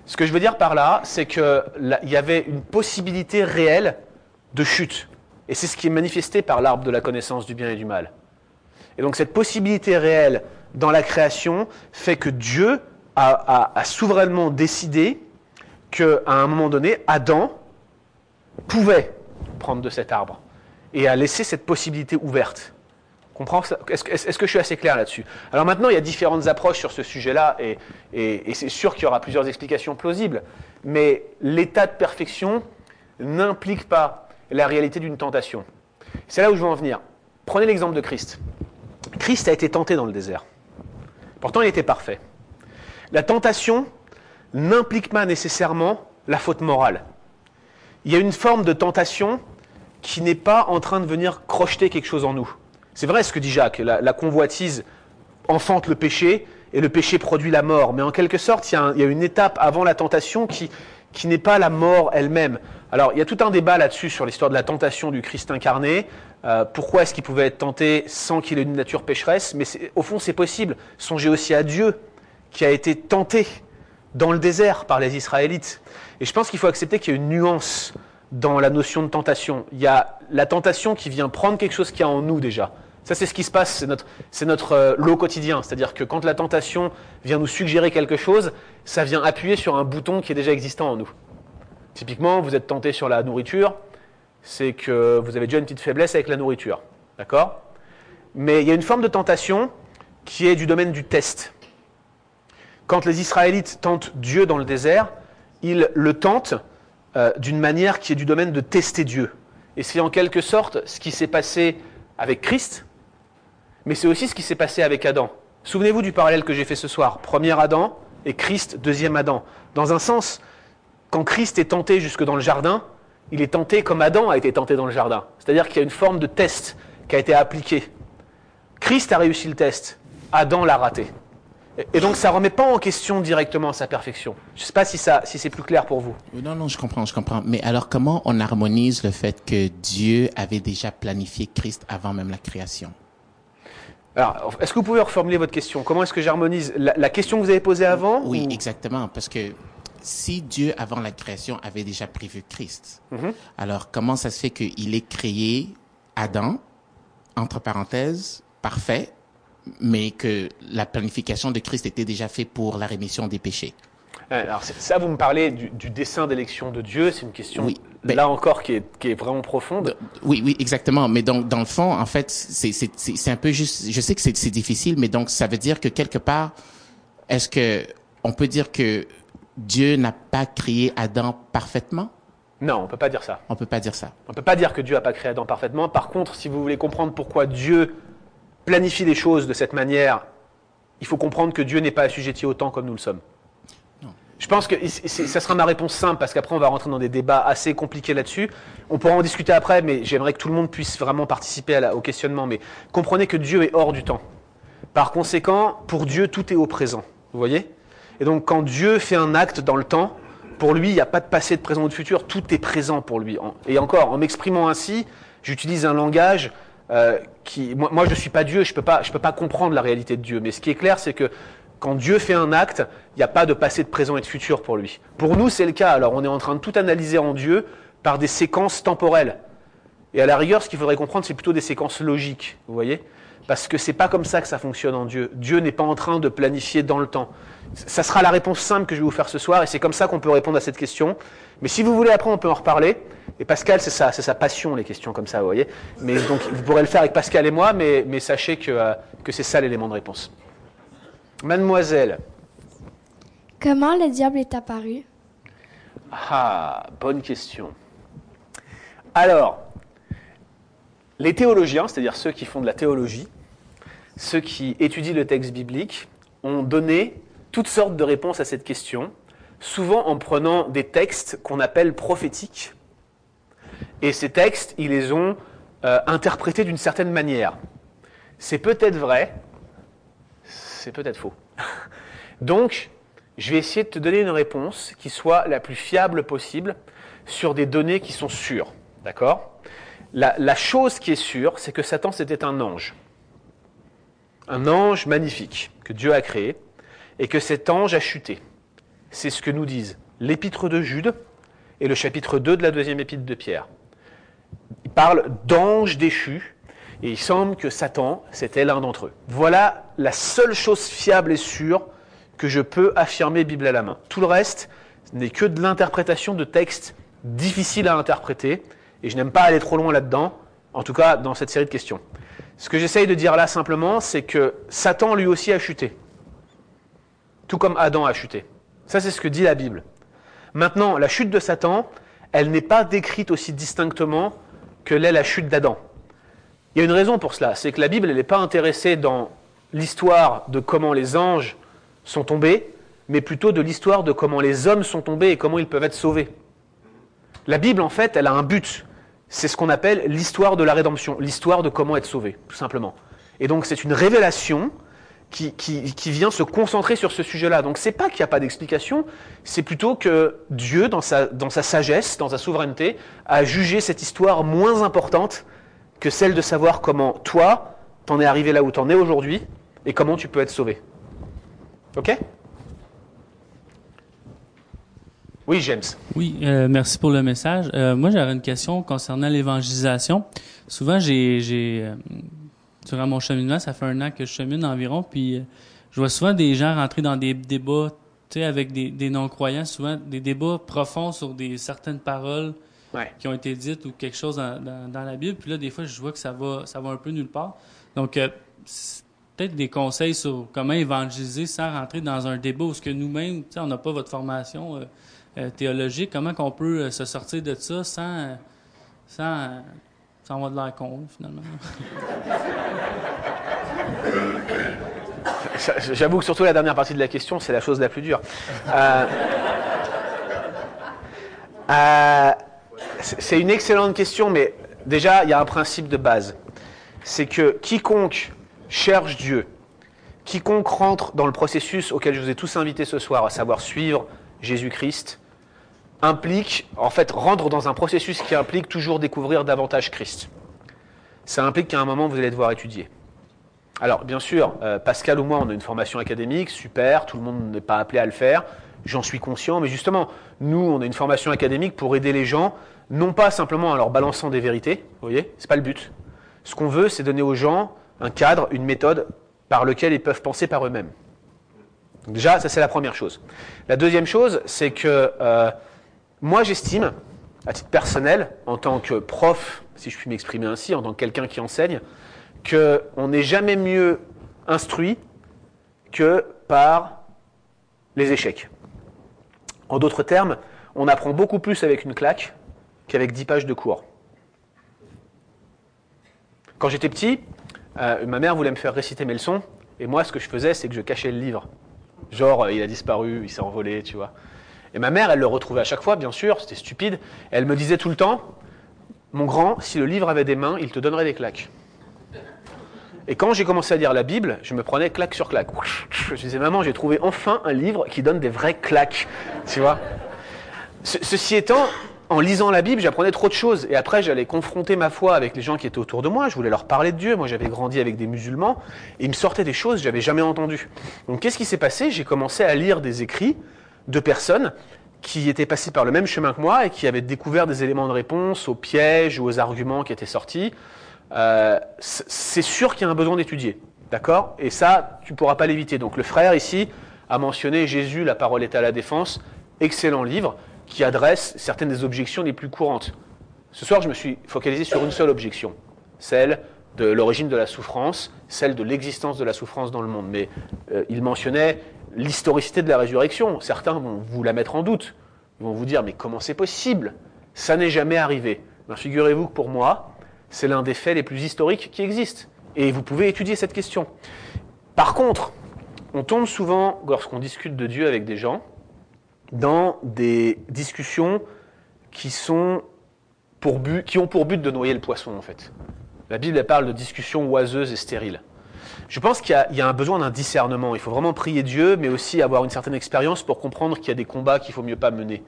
Ce que je veux dire par là, c'est qu'il y avait une possibilité réelle de chute. Et c'est ce qui est manifesté par l'arbre de la connaissance du bien et du mal. Et donc cette possibilité réelle dans la création fait que Dieu a, souverainement décidé qu'à un moment donné, Adam pouvait prendre de cet arbre et a laissé cette possibilité ouverte. Est-ce que, je suis assez clair là-dessus? Alors maintenant, il y a différentes approches sur ce sujet-là et, et- et c'est sûr qu'il y aura plusieurs explications plausibles, mais l'état de perfection n'implique pas la réalité d'une tentation. C'est là où je veux en venir. Prenez l'exemple de Christ. Christ a été tenté dans le désert. Pourtant, il était parfait. La tentation n'implique pas nécessairement la faute morale. Il y a une forme de tentation qui n'est pas en train de venir crocheter quelque chose en nous. C'est vrai ce que dit Jacques, la, convoitise enfante le péché et le péché produit la mort. Mais en quelque sorte, il y a, une étape avant la tentation qui n'est pas la mort elle-même. Alors, il y a tout un débat là-dessus sur l'histoire de la tentation du Christ incarné. Euh, pourquoi est-ce qu'il pouvait être tenté sans qu'il ait une nature pécheresse? Mais au fond, c'est possible. Songez aussi à Dieu qui a été tenté dans le désert par les Israélites. Et je pense qu'il faut accepter qu'il y a une nuance dans la notion de tentation. Il y a la tentation qui vient prendre quelque chose qu'il y a en nous déjà. Ça, c'est ce qui se passe, c'est notre, euh, lot quotidien. C'est-à-dire que quand la tentation vient nous suggérer quelque chose, ça vient appuyer sur un bouton qui est déjà existant en nous. Typiquement, vous êtes tenté sur la nourriture, c'est que vous avez déjà une petite faiblesse avec la nourriture. D'accord? Mais il y a une forme de tentation qui est du domaine du test. Quand les Israélites tentent Dieu dans le désert, ils le tentent euh, d'une manière qui est du domaine de tester Dieu. Et c'est en quelque sorte ce qui s'est passé avec Christ, mais c'est aussi ce qui s'est passé avec Adam. Souvenez-vous du parallèle que j'ai fait ce soir. Premier Adam et Christ, deuxième Adam. Dans un sens, quand Christ est tenté jusque dans le jardin, il est tenté comme Adam a été tenté dans le jardin. C'est-à-dire qu'il y a une forme de test qui a été appliquée. Christ a réussi le test, Adam l'a raté. Et donc ça ne remet pas en question directement sa perfection. Je ne sais pas si, ça, si c'est plus clair pour vous. Non, non, je comprends, je comprends. Mais alors comment on harmonise le fait que Dieu avait déjà planifié Christ avant même la création? Alors, est-ce que vous pouvez reformuler votre question? Comment est-ce que j'harmonise? La, question que vous avez posée avant Oui, exactement. Parce que si Dieu, avant la création, avait déjà prévu Christ, mhm. alors comment ça se fait qu'il ait créé Adam, entre parenthèses, parfait, mais que la planification de Christ était déjà faite pour la rémission des péchés? Alors ça, vous me parlez du, dessein d'élection de Dieu, c'est une question là encore qui est, vraiment profonde. Oui, oui, exactement. Mais donc dans le fond, en fait, c'est un peu juste. Je sais que c'est difficile, mais donc ça veut dire que quelque part, est-ce que on peut dire que Dieu n'a pas créé Adam parfaitement? Non, on peut pas dire ça. On peut pas dire ça. On peut pas dire que Dieu n'a pas créé Adam parfaitement. Par contre, si vous voulez comprendre pourquoi Dieu planifie les choses de cette manière, il faut comprendre que Dieu n'est pas assujetti au temps comme nous le sommes. Je pense que ça sera ma réponse simple parce qu'après on va rentrer dans des débats assez compliqués là-dessus. On pourra en discuter après, mais j'aimerais que tout le monde puisse vraiment participer au questionnement. Mais comprenez que Dieu est hors du temps. Par conséquent, pour Dieu, tout est au présent. Vous voyez? Et donc quand Dieu fait un acte dans le temps, pour lui, il n'y a pas de passé, de présent ou de futur, tout est présent pour lui. Et encore, en m'exprimant ainsi, j'utilise un langage euh, qui, moi, je ne suis pas Dieu, je ne peux, pas, peux pas comprendre la réalité de Dieu. Mais ce qui est clair, c'est que quand Dieu fait un acte, il n'y a pas de passé, de présent et de futur pour lui. Pour nous, c'est le cas. Alors on est en train de tout analyser en Dieu par des séquences temporelles. Et à la rigueur, ce qu'il faudrait comprendre, c'est plutôt des séquences logiques. Vous voyez? Parce que c'est pas comme ça que ça fonctionne en Dieu. Dieu n'est pas en train de planifier dans le temps. Ça sera la réponse simple que je vais vous faire ce soir, et c'est comme ça qu'on peut répondre à cette question. Mais si vous voulez, après, on peut en reparler. Et Pascal, c'est sa, sa passion, les questions comme ça, vous voyez. Mais donc, vous pourrez le faire avec Pascal et moi, mais, mais sachez que, euh, que c'est ça l'élément de réponse. Mademoiselle. Comment le diable est apparu? Ah, bonne question. Alors, les théologiens, c'est-à-dire ceux qui font de la théologie, ceux qui étudient le texte biblique, ont donné toutes sortes de réponses à cette question, souvent en prenant des textes qu'on appelle prophétiques. Et ces textes, ils les ont euh, interprétés d'une certaine manière. C'est peut-être vrai, c'est peut-être faux. (laughs) Donc, je vais essayer de te donner une réponse qui soit la plus fiable possible sur des données qui sont sûres. D'accord? La, chose qui est sûre, c'est que Satan, c'était un ange. Un ange magnifique que Dieu a créé et que cet ange a chuté. C'est ce que nous disent l'épître de Jude et le chapitre 2 de la deuxième épître de Pierre. Il parle d'anges déchus et il semble que Satan, c'était l'un d'entre eux. Voilà la seule chose fiable et sûre que je peux affirmer Bible à la main. Tout le reste n'est que de l'interprétation de textes difficiles à interpréter et je n'aime pas aller trop loin là-dedans, en tout cas dans cette série de questions. Ce que j'essaye de dire là simplement, c'est que Satan lui aussi a chuté tout comme Adam a chuté. Ça, c'est ce que dit la Bible. Maintenant, la chute de Satan, elle n'est pas décrite aussi distinctement que l'est la chute d'Adam. Il y a une raison pour cela, c'est que la Bible, elle n'est pas intéressée dans l'histoire de comment les anges sont tombés, mais plutôt de l'histoire de comment les hommes sont tombés et comment ils peuvent être sauvés. La Bible, en fait, elle a un but. C'est ce qu'on appelle l'histoire de la rédemption, l'histoire de comment être sauvé, tout simplement. Et donc, c'est une révélation qui, vient se concentrer sur ce sujet-là. Donc c'est pas qu'il n'y a pas d'explication, c'est plutôt que Dieu, dans sa, dans sa sagesse, dans sa souveraineté, a jugé cette histoire moins importante que celle de savoir comment toi, t'en es arrivé là où t'en es aujourd'hui et comment tu peux être sauvé. Ok? Oui, James. Oui, euh, merci pour le message. Euh, moi, j'avais une question concernant l'évangélisation. Souvent, j'ai, j'ai euh, durant mon cheminement, ça fait un an que je chemine environ, puis je vois souvent des gens rentrer dans des débats, tu sais, avec des, des non-croyants, souvent des débats profonds sur des certaines paroles Ouais. qui ont été dites ou quelque chose dans, dans, dans la Bible. Puis là, des fois, je vois que ça va, ça va un peu nulle part. Donc, peut-être des conseils sur comment évangéliser sans rentrer dans un débat où ce que nous-mêmes, tu sais, on n'a pas votre formation théologique. Comment qu'on peut euh, se sortir de ça sans, euh, sans, euh, sans avoir de l'air con, finalement? (laughs) J'avoue que surtout la dernière partie de la question, c'est la chose la plus dure. Euh, euh, c'est une excellente question, mais déjà, il y a un principe de base. C'est que quiconque cherche Dieu, quiconque rentre dans le processus auquel je vous ai tous invités ce soir, à savoir suivre Jésus-Christ, implique, en fait, rentre dans un processus qui implique toujours découvrir davantage Christ. Ça implique qu'à un moment, vous allez devoir étudier. Alors, bien sûr, euh, Pascal ou moi, on a une formation académique, super, tout le monde n'est pas appelé à le faire, j'en suis conscient, mais justement, nous, on a une formation académique pour aider les gens, non pas simplement en leur balançant des vérités, vous voyez, c'est pas le but. Ce qu'on veut, c'est donner aux gens un cadre, une méthode par lequel ils peuvent penser par eux-mêmes. Déjà, ça c'est la première chose. La deuxième chose, c'est que euh, moi, j'estime, à titre personnel, en tant que prof, si je puis m'exprimer ainsi, en tant que quelqu'un qui enseigne, qu'on n'est jamais mieux instruit que par les échecs. En d'autres termes, on apprend beaucoup plus avec une claque qu'avec 10 pages de cours. Quand j'étais petit, euh, ma mère voulait me faire réciter mes leçons, et moi, ce que je faisais, c'est que je cachais le livre. Genre, euh, il a disparu, il s'est envolé, tu vois. Et ma mère, elle le retrouvait à chaque fois, bien sûr, c'était stupide. Elle me disait tout le temps, mon grand, si le livre avait des mains, il te donnerait des claques. Et quand j'ai commencé à lire la Bible, je me prenais claque sur claque. Je disais, maman, j'ai trouvé enfin un livre qui donne des vraies claques. Tu vois? Ce- Ceci étant, en lisant la Bible, j'apprenais trop de choses. Et après, j'allais confronter ma foi avec les gens qui étaient autour de moi. Je voulais leur parler de Dieu. Moi, j'avais grandi avec des musulmans. Et ils me sortaient des choses que j'avais jamais entendues. Donc, qu'est-ce qui s'est passé? J'ai commencé à lire des écrits de personnes qui étaient passées par le même chemin que moi et qui avaient découvert des éléments de réponse aux pièges ou aux arguments qui étaient sortis. Euh, c'est sûr qu'il y a un besoin d'étudier. D'accord? Et ça, tu ne pourras pas l'éviter. Donc le frère ici a mentionné Jésus, la parole est à la défense. Excellent livre qui adresse certaines des objections les plus courantes. Ce soir, je me suis focalisé sur une seule objection, celle de l'origine de la souffrance, celle de l'existence de la souffrance dans le monde. Mais euh, il mentionnait l'historicité de la résurrection. Certains vont vous la mettre en doute. Ils vont vous dire, mais comment c'est possible? Ça n'est jamais arrivé. Ben, Figurez-vous que pour moi, c'est l'un des faits les plus historiques qui existent. Et vous pouvez étudier cette question. Par contre, on tombe souvent, lorsqu'on discute de Dieu avec des gens, dans des discussions qui, ont pour but de noyer le poisson, en fait. La Bible parle de discussions oiseuses et stériles. Je pense qu'il y a, un besoin d'un discernement. Il faut vraiment prier Dieu, mais aussi avoir une certaine expérience pour comprendre qu'il y a des combats qu'il faut mieux pas mener.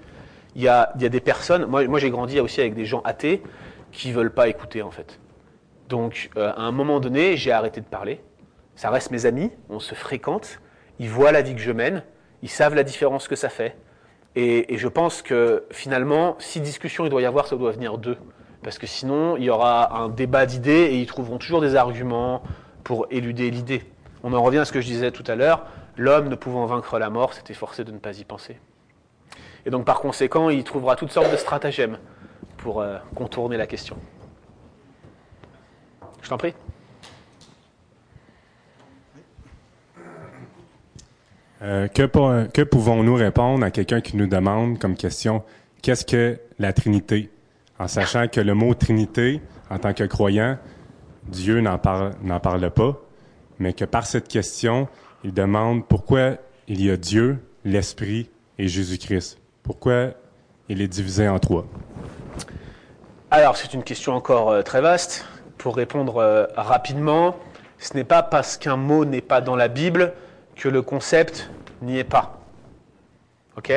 Il y a, des personnes, moi, moi j'ai grandi aussi avec des gens athées qui veulent pas écouter en fait. Donc euh, à un moment donné, j'ai arrêté de parler. Ça reste mes amis, on se fréquente, ils voient la vie que je mène, ils savent la différence que ça fait. Et, et je pense que finalement, si discussion il doit y avoir, ça doit venir d'eux. Parce que sinon, il y aura un débat d'idées et ils trouveront toujours des arguments pour éluder l'idée. On en revient à ce que je disais tout à l'heure, l'homme ne pouvant vaincre la mort, s'était forcé de ne pas y penser. Et donc par conséquent, il trouvera toutes sortes de stratagèmes pour euh, contourner la question. Je t'en prie. Euh, que, que pouvons-nous répondre à quelqu'un qui nous demande comme question qu'est-ce que la Trinité? En sachant que le mot Trinité, en tant que croyant, Dieu n'en parle, n'en parle pas, mais que par cette question, il demande pourquoi il y a Dieu, l'Esprit et Jésus-Christ. Pourquoi il est divisé en trois? Alors, c'est une question encore euh, très vaste. Pour répondre euh, rapidement, Ce n'est pas parce qu'un mot n'est pas dans la Bible que le concept n'y est pas. Ok?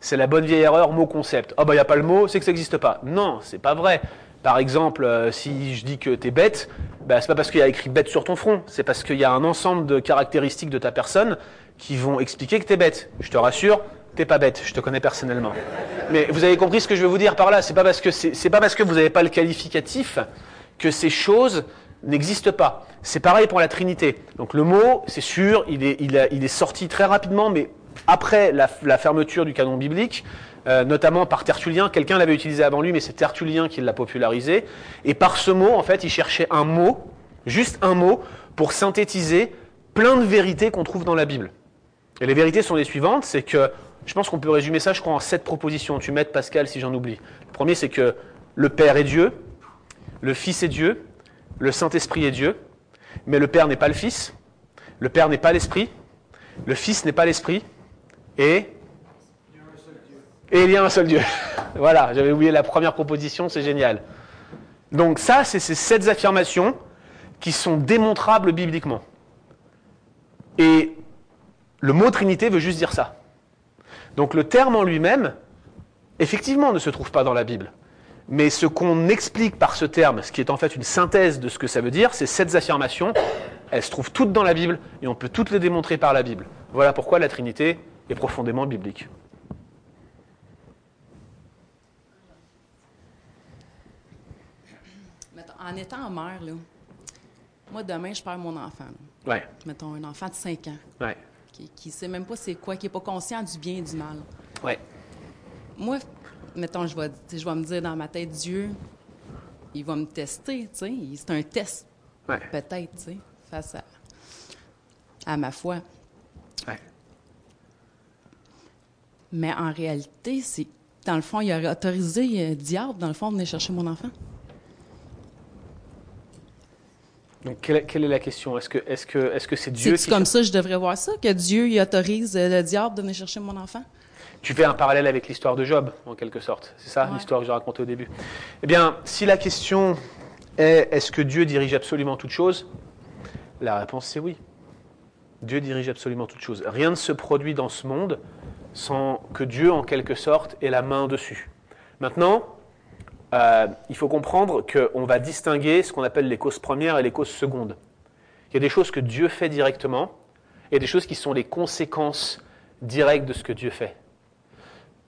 C'est la bonne vieille erreur mot-concept. Ah bah il n'y a pas le mot, c'est que ça n'existe pas. Non, c'est pas vrai. Par exemple, euh, si je dis que tu es bête, bah, c'est pas parce qu'il y a écrit bête sur ton front, c'est parce qu'il y a un ensemble de caractéristiques de ta personne qui vont expliquer que tu es bête. Je te rassure, t'es pas bête, je te connais personnellement. Mais vous avez compris ce que je veux vous dire par là, c'est pas parce que pas parce que vous n'avez pas le qualificatif que ces choses n'existent pas. C'est pareil pour la Trinité. Donc le mot, c'est sûr, il est, il est sorti très rapidement, mais après la, fermeture du canon biblique, euh, notamment par Tertullien. Quelqu'un l'avait utilisé avant lui, mais c'est Tertullien qui l'a popularisé. Et par ce mot, en fait, il cherchait un mot, juste un mot, pour synthétiser plein de vérités qu'on trouve dans la Bible. Et les vérités sont les suivantes, c'est que, je pense qu'on peut résumer ça, je crois, en sept propositions. Tu m'aides, Pascal, si j'en oublie. Le premier, c'est que le Père est Dieu, le Fils est Dieu, le Saint-Esprit est Dieu, mais le Père n'est pas le Fils, le Père n'est pas l'Esprit, le Fils n'est pas l'Esprit, et et il y a un seul Dieu. (laughs) voilà, j'avais oublié la première proposition, c'est génial. Donc ça, c'est ces sept affirmations qui sont démontrables bibliquement. Et le mot Trinité veut juste dire ça. Donc le terme en lui-même, effectivement, ne se trouve pas dans la Bible. Mais ce qu'on explique par ce terme, ce qui est en fait une synthèse de ce que ça veut dire, c'est sept affirmations. Elles se trouvent toutes dans la Bible et on peut toutes les démontrer par la Bible. Voilà pourquoi la Trinité est profondément biblique. En étant mère, là, moi, demain, je perds mon enfant. Ouais. Mettons, un enfant de 5 ans. Ouais. Qui ne sait même pas c'est quoi, qui n'est pas conscient du bien et du mal. Ouais. Moi, mettons, je vais, je vais me dire dans ma tête, Dieu, il va me tester, tu sais. C'est un test, peut-être, tu sais, face à, à ma foi. Mais en réalité, c'est dans le fond, il aurait autorisé euh, diable, dans le fond, de venir chercher mon enfant. Donc, quelle, est la question? Est-ce que c'est -ce que, est -ce c'est Dieu C'est comme ça je devrais voir ça, que Dieu il autorise euh, le diable de venir chercher mon enfant? Tu fais un parallèle avec l'histoire de Job, en quelque sorte. C'est ça, l'histoire que j'ai racontée au début. Eh bien, si la question est est-ce que Dieu dirige absolument toutes choses? La réponse c'est oui. Dieu dirige absolument toutes choses. Rien ne se produit dans ce monde sans que Dieu, en quelque sorte, ait la main dessus. Maintenant, euh, il faut comprendre qu'on va distinguer ce qu'on appelle les causes premières et les causes secondes. Il y a des choses que Dieu fait directement et des choses qui sont les conséquences directes de ce que Dieu fait.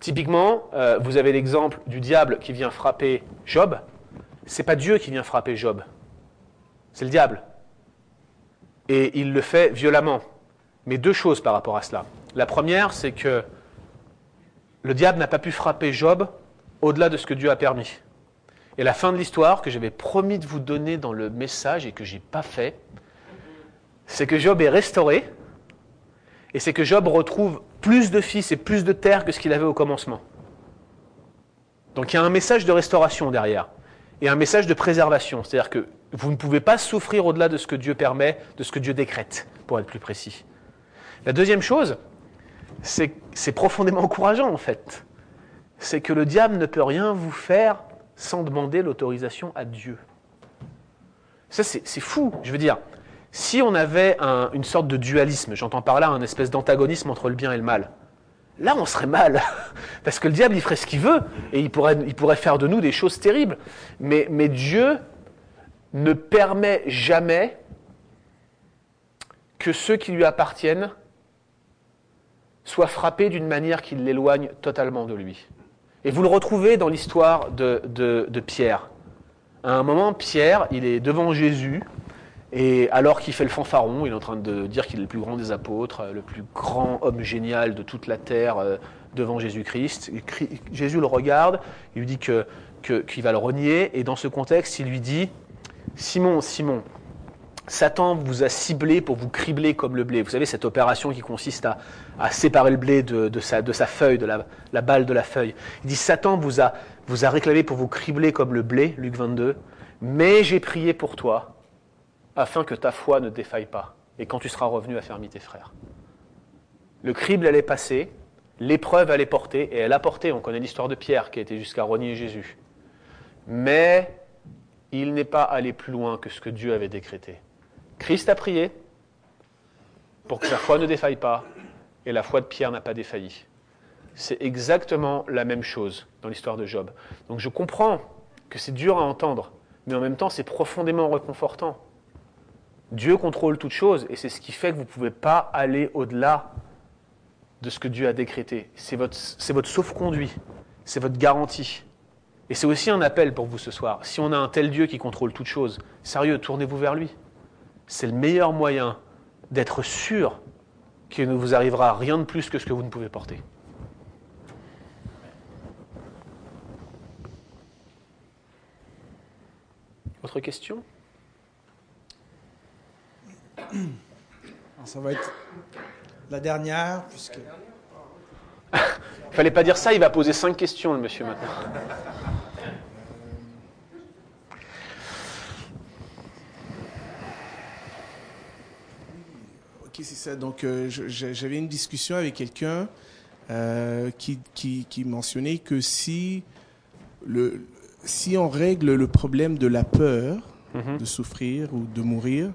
Typiquement, euh, vous avez l'exemple du diable qui vient frapper Job. C'est pas Dieu qui vient frapper Job, c'est le diable. Et il le fait violemment. Mais deux choses par rapport à cela. La première, c'est que le diable n'a pas pu frapper Job au-delà de ce que Dieu a permis. Et la fin de l'histoire que j'avais promis de vous donner dans le message et que je n'ai pas fait, c'est que Job est restauré et c'est que Job retrouve plus de fils et plus de terre que ce qu'il avait au commencement. Donc il y a un message de restauration derrière et un message de préservation. C'est-à-dire que vous ne pouvez pas souffrir au-delà de ce que Dieu permet, de ce que Dieu décrète, pour être plus précis. La deuxième chose, c'est profondément encourageant en fait. C'est que le diable ne peut rien vous faire sans demander l'autorisation à Dieu. Ça, c'est fou. Je veux dire, si on avait une sorte de dualisme, j'entends par là un espèce d'antagonisme entre le bien et le mal, là on serait mal. (laughs) Parce que le diable, il ferait ce qu'il veut, et il pourrait, faire de nous des choses terribles. Mais Dieu ne permet jamais que ceux qui lui appartiennent soient frappés d'une manière qui l'éloigne totalement de lui. Et vous le retrouvez dans l'histoire de, de, Pierre. À un moment, Pierre, il est devant Jésus, et alors qu'il fait le fanfaron, il est en train de dire qu'il est le plus grand des apôtres, le plus grand homme génial de toute la terre euh, devant Jésus-Christ. Jésus le regarde, il lui dit qu'il que, va le renier, et dans ce contexte, il lui dit Simon, Simon, Satan vous a ciblé pour vous cribler comme le blé. Vous savez, cette opération qui consiste à, séparer le blé de, sa, feuille, de la, balle de la feuille. Il dit Satan vous a, vous a réclamé pour vous cribler comme le blé, Luc 22, mais j'ai prié pour toi afin que ta foi ne défaille pas, et quand tu seras revenu affermis tes frères. Le crible allait passer, l'épreuve allait porter, et elle a porté, on connaît l'histoire de Pierre qui a été jusqu'à renier Jésus. Mais il n'est pas allé plus loin que ce que Dieu avait décrété. Christ a prié pour que sa foi ne défaille pas, et la foi de Pierre n'a pas défailli. C'est exactement la même chose dans l'histoire de Job. Donc je comprends que c'est dur à entendre, mais en même temps c'est profondément réconfortant. Dieu contrôle toutes choses et c'est ce qui fait que vous ne pouvez pas aller au-delà de ce que Dieu a décrété. C'est votre, sauf-conduit, c'est votre garantie. Et c'est aussi un appel pour vous ce soir. Si on a un tel Dieu qui contrôle toutes choses, sérieux, tournez-vous vers lui. C'est le meilleur moyen d'être sûr qu'il ne vous arrivera rien de plus que ce que vous ne pouvez porter. Autre question? Ça va être la dernière, puisque. (laughs) Fallait pas dire ça, il va poser cinq questions, le monsieur, maintenant. Ok, c'est ça. Donc, euh, j'avais une discussion avec quelqu'un euh, qui, qui, qui, mentionnait que si, le, si on règle le problème de la peur mhm. de souffrir ou de mourir,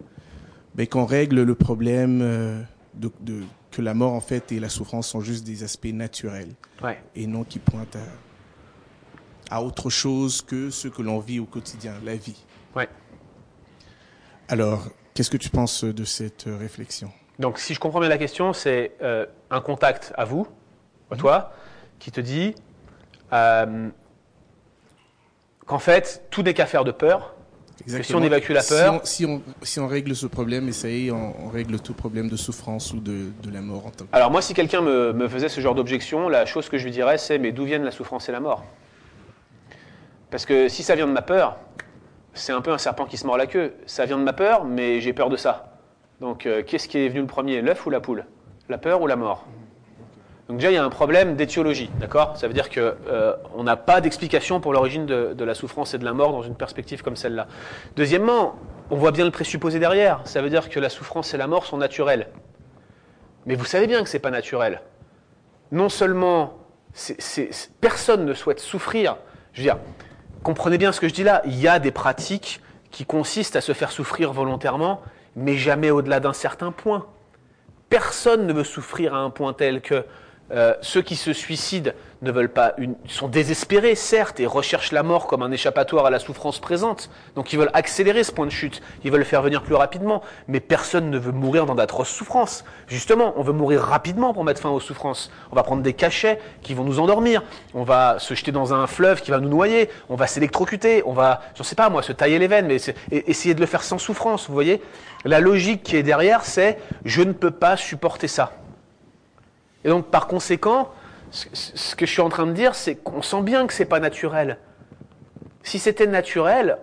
ben, qu'on règle le problème euh, de, de, que la mort en fait et la souffrance sont juste des aspects naturels et non qui pointent à, à, autre chose que ce que l'on vit au quotidien, la vie. Ouais. Alors, qu'est-ce que tu penses de cette réflexion? Donc, si je comprends bien la question, c'est euh, un contact à vous, à toi, qui te dit euh, qu'en fait, tout n'est qu'affaire de peur, si on évacue la peur. Si on, si on, règle ce problème, et ça y est, on, règle tout problème de souffrance ou de, de la mort en tant Alors, moi, si quelqu'un me, me, faisait ce genre d'objection, la chose que je lui dirais, c'est Mais d'où viennent la souffrance et la mort? Parce que si ça vient de ma peur, c'est un peu un serpent qui se mord la queue. Ça vient de ma peur, mais j'ai peur de ça. Donc, euh, qu'est-ce qui est venu le premier, l'œuf ou la poule? La peur ou la mort? Donc déjà, il y a un problème d'étiologie, d'accord? Ça veut dire qu'on euh, n'a pas d'explication pour l'origine de, la souffrance et de la mort dans une perspective comme celle-là. Deuxièmement, on voit bien le présupposé derrière. Ça veut dire que la souffrance et la mort sont naturelles. Mais vous savez bien que ce n'est pas naturel. Non seulement personne ne souhaite souffrir, je veux dire, comprenez bien ce que je dis là, il y a des pratiques qui consistent à se faire souffrir volontairement, mais jamais au-delà d'un certain point. Personne ne veut souffrir à un point tel que euh, ceux qui se suicident ne veulent pas une, sont désespérés, certes, et recherchent la mort comme un échappatoire à la souffrance présente. Donc ils veulent accélérer ce point de chute, ils veulent le faire venir plus rapidement. Mais personne ne veut mourir dans d'atroces souffrances. Justement, on veut mourir rapidement pour mettre fin aux souffrances. On va prendre des cachets qui vont nous endormir. On va se jeter dans un fleuve qui va nous noyer. On va s'électrocuter. On va, je sais pas moi, se tailler les veines, mais essayer de le faire sans souffrance. Vous voyez, la logique qui est derrière, c'est je ne peux pas supporter ça. Et donc, par conséquent, ce que je suis en train de dire, c'est qu'on sent bien que ce n'est pas naturel. Si c'était naturel,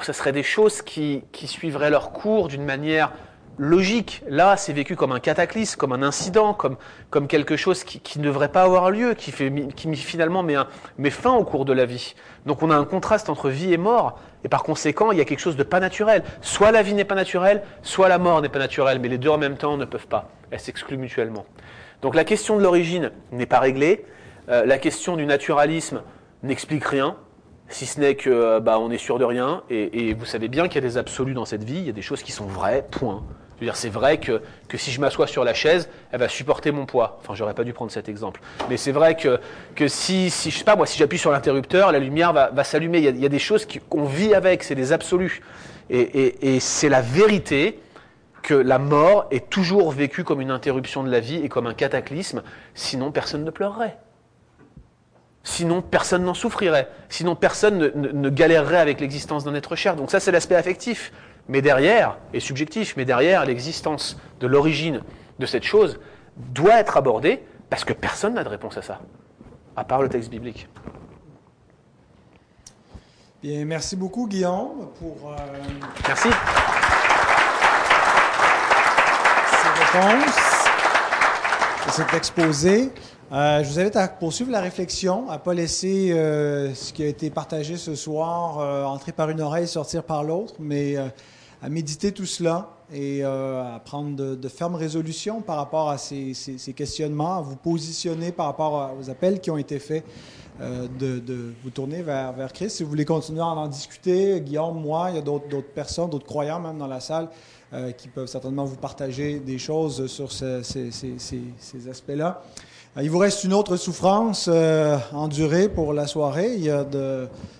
ce serait des choses qui, suivraient leur cours d'une manière logique. Là, c'est vécu comme un cataclysme, comme un incident, comme, quelque chose qui, ne devrait pas avoir lieu, qui finalement met, met fin au cours de la vie. Donc on a un contraste entre vie et mort, et par conséquent, il y a quelque chose de pas naturel. Soit la vie n'est pas naturelle, soit la mort n'est pas naturelle, mais les deux en même temps ne peuvent pas. Elles s'excluent mutuellement. Donc la question de l'origine n'est pas réglée. Euh, la question du naturalisme n'explique rien, si ce n'est que euh, bah, on est sûr de rien. Et, vous savez bien qu'il y a des absolus dans cette vie, il y a des choses qui sont vraies, point. C'est vrai que, si je m'assois sur la chaise, elle va supporter mon poids. Enfin, j'aurais pas dû prendre cet exemple. Mais c'est vrai que, si, si, je sais pas, moi, si j'appuie sur l'interrupteur, la lumière va, s'allumer. Il, y a des choses qu'on vit avec, c'est des absolus. Et c'est la vérité que la mort est toujours vécue comme une interruption de la vie et comme un cataclysme, sinon personne ne pleurerait. Sinon personne n'en souffrirait. Sinon personne ne, galérerait avec l'existence d'un être cher. Donc ça c'est l'aspect affectif. Mais derrière, et subjectif, mais derrière l'existence de l'origine de cette chose doit être abordée parce que personne n'a de réponse à ça, à part le texte biblique. Bien, merci beaucoup Guillaume pour... Euh, merci. Cet exposé. Euh, je vous invite à poursuivre la réflexion, à ne pas laisser euh, ce qui a été partagé ce soir euh, entrer par une oreille, sortir par l'autre, mais à méditer tout cela et à prendre de, fermes résolutions par rapport à ces, questionnements, à vous positionner par rapport aux appels qui ont été faits. de, vous tourner vers Christ. Si vous voulez continuer à en discuter, Guillaume, moi, il y a d'autres personnes, d'autres croyants même dans la salle, qui peuvent certainement vous partager des choses sur ces, aspects-là. Il vous reste une autre souffrance endurée pour la soirée. Il y a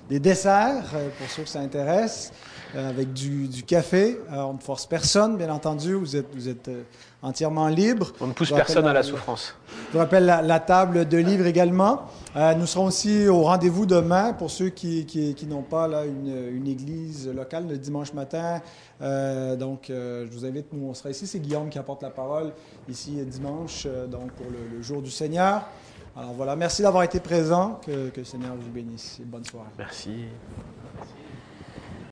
des desserts, pour ceux que ça intéresse. Euh, avec du, café. Euh, on ne force personne, bien entendu. Vous êtes, vous êtes euh, entièrement libre. On ne pousse personne à la souffrance. Je vous rappelle la, table de livres également. nous serons aussi au rendez-vous demain pour ceux qui, qui, n'ont pas là, une, église locale le dimanche matin. donc, je vous invite, nous, on sera ici. C'est Guillaume qui apporte la parole ici dimanche, donc pour le, jour du Seigneur. Alors voilà, merci d'avoir été présent. Que, que, le Seigneur vous bénisse. bonne soirée. Merci.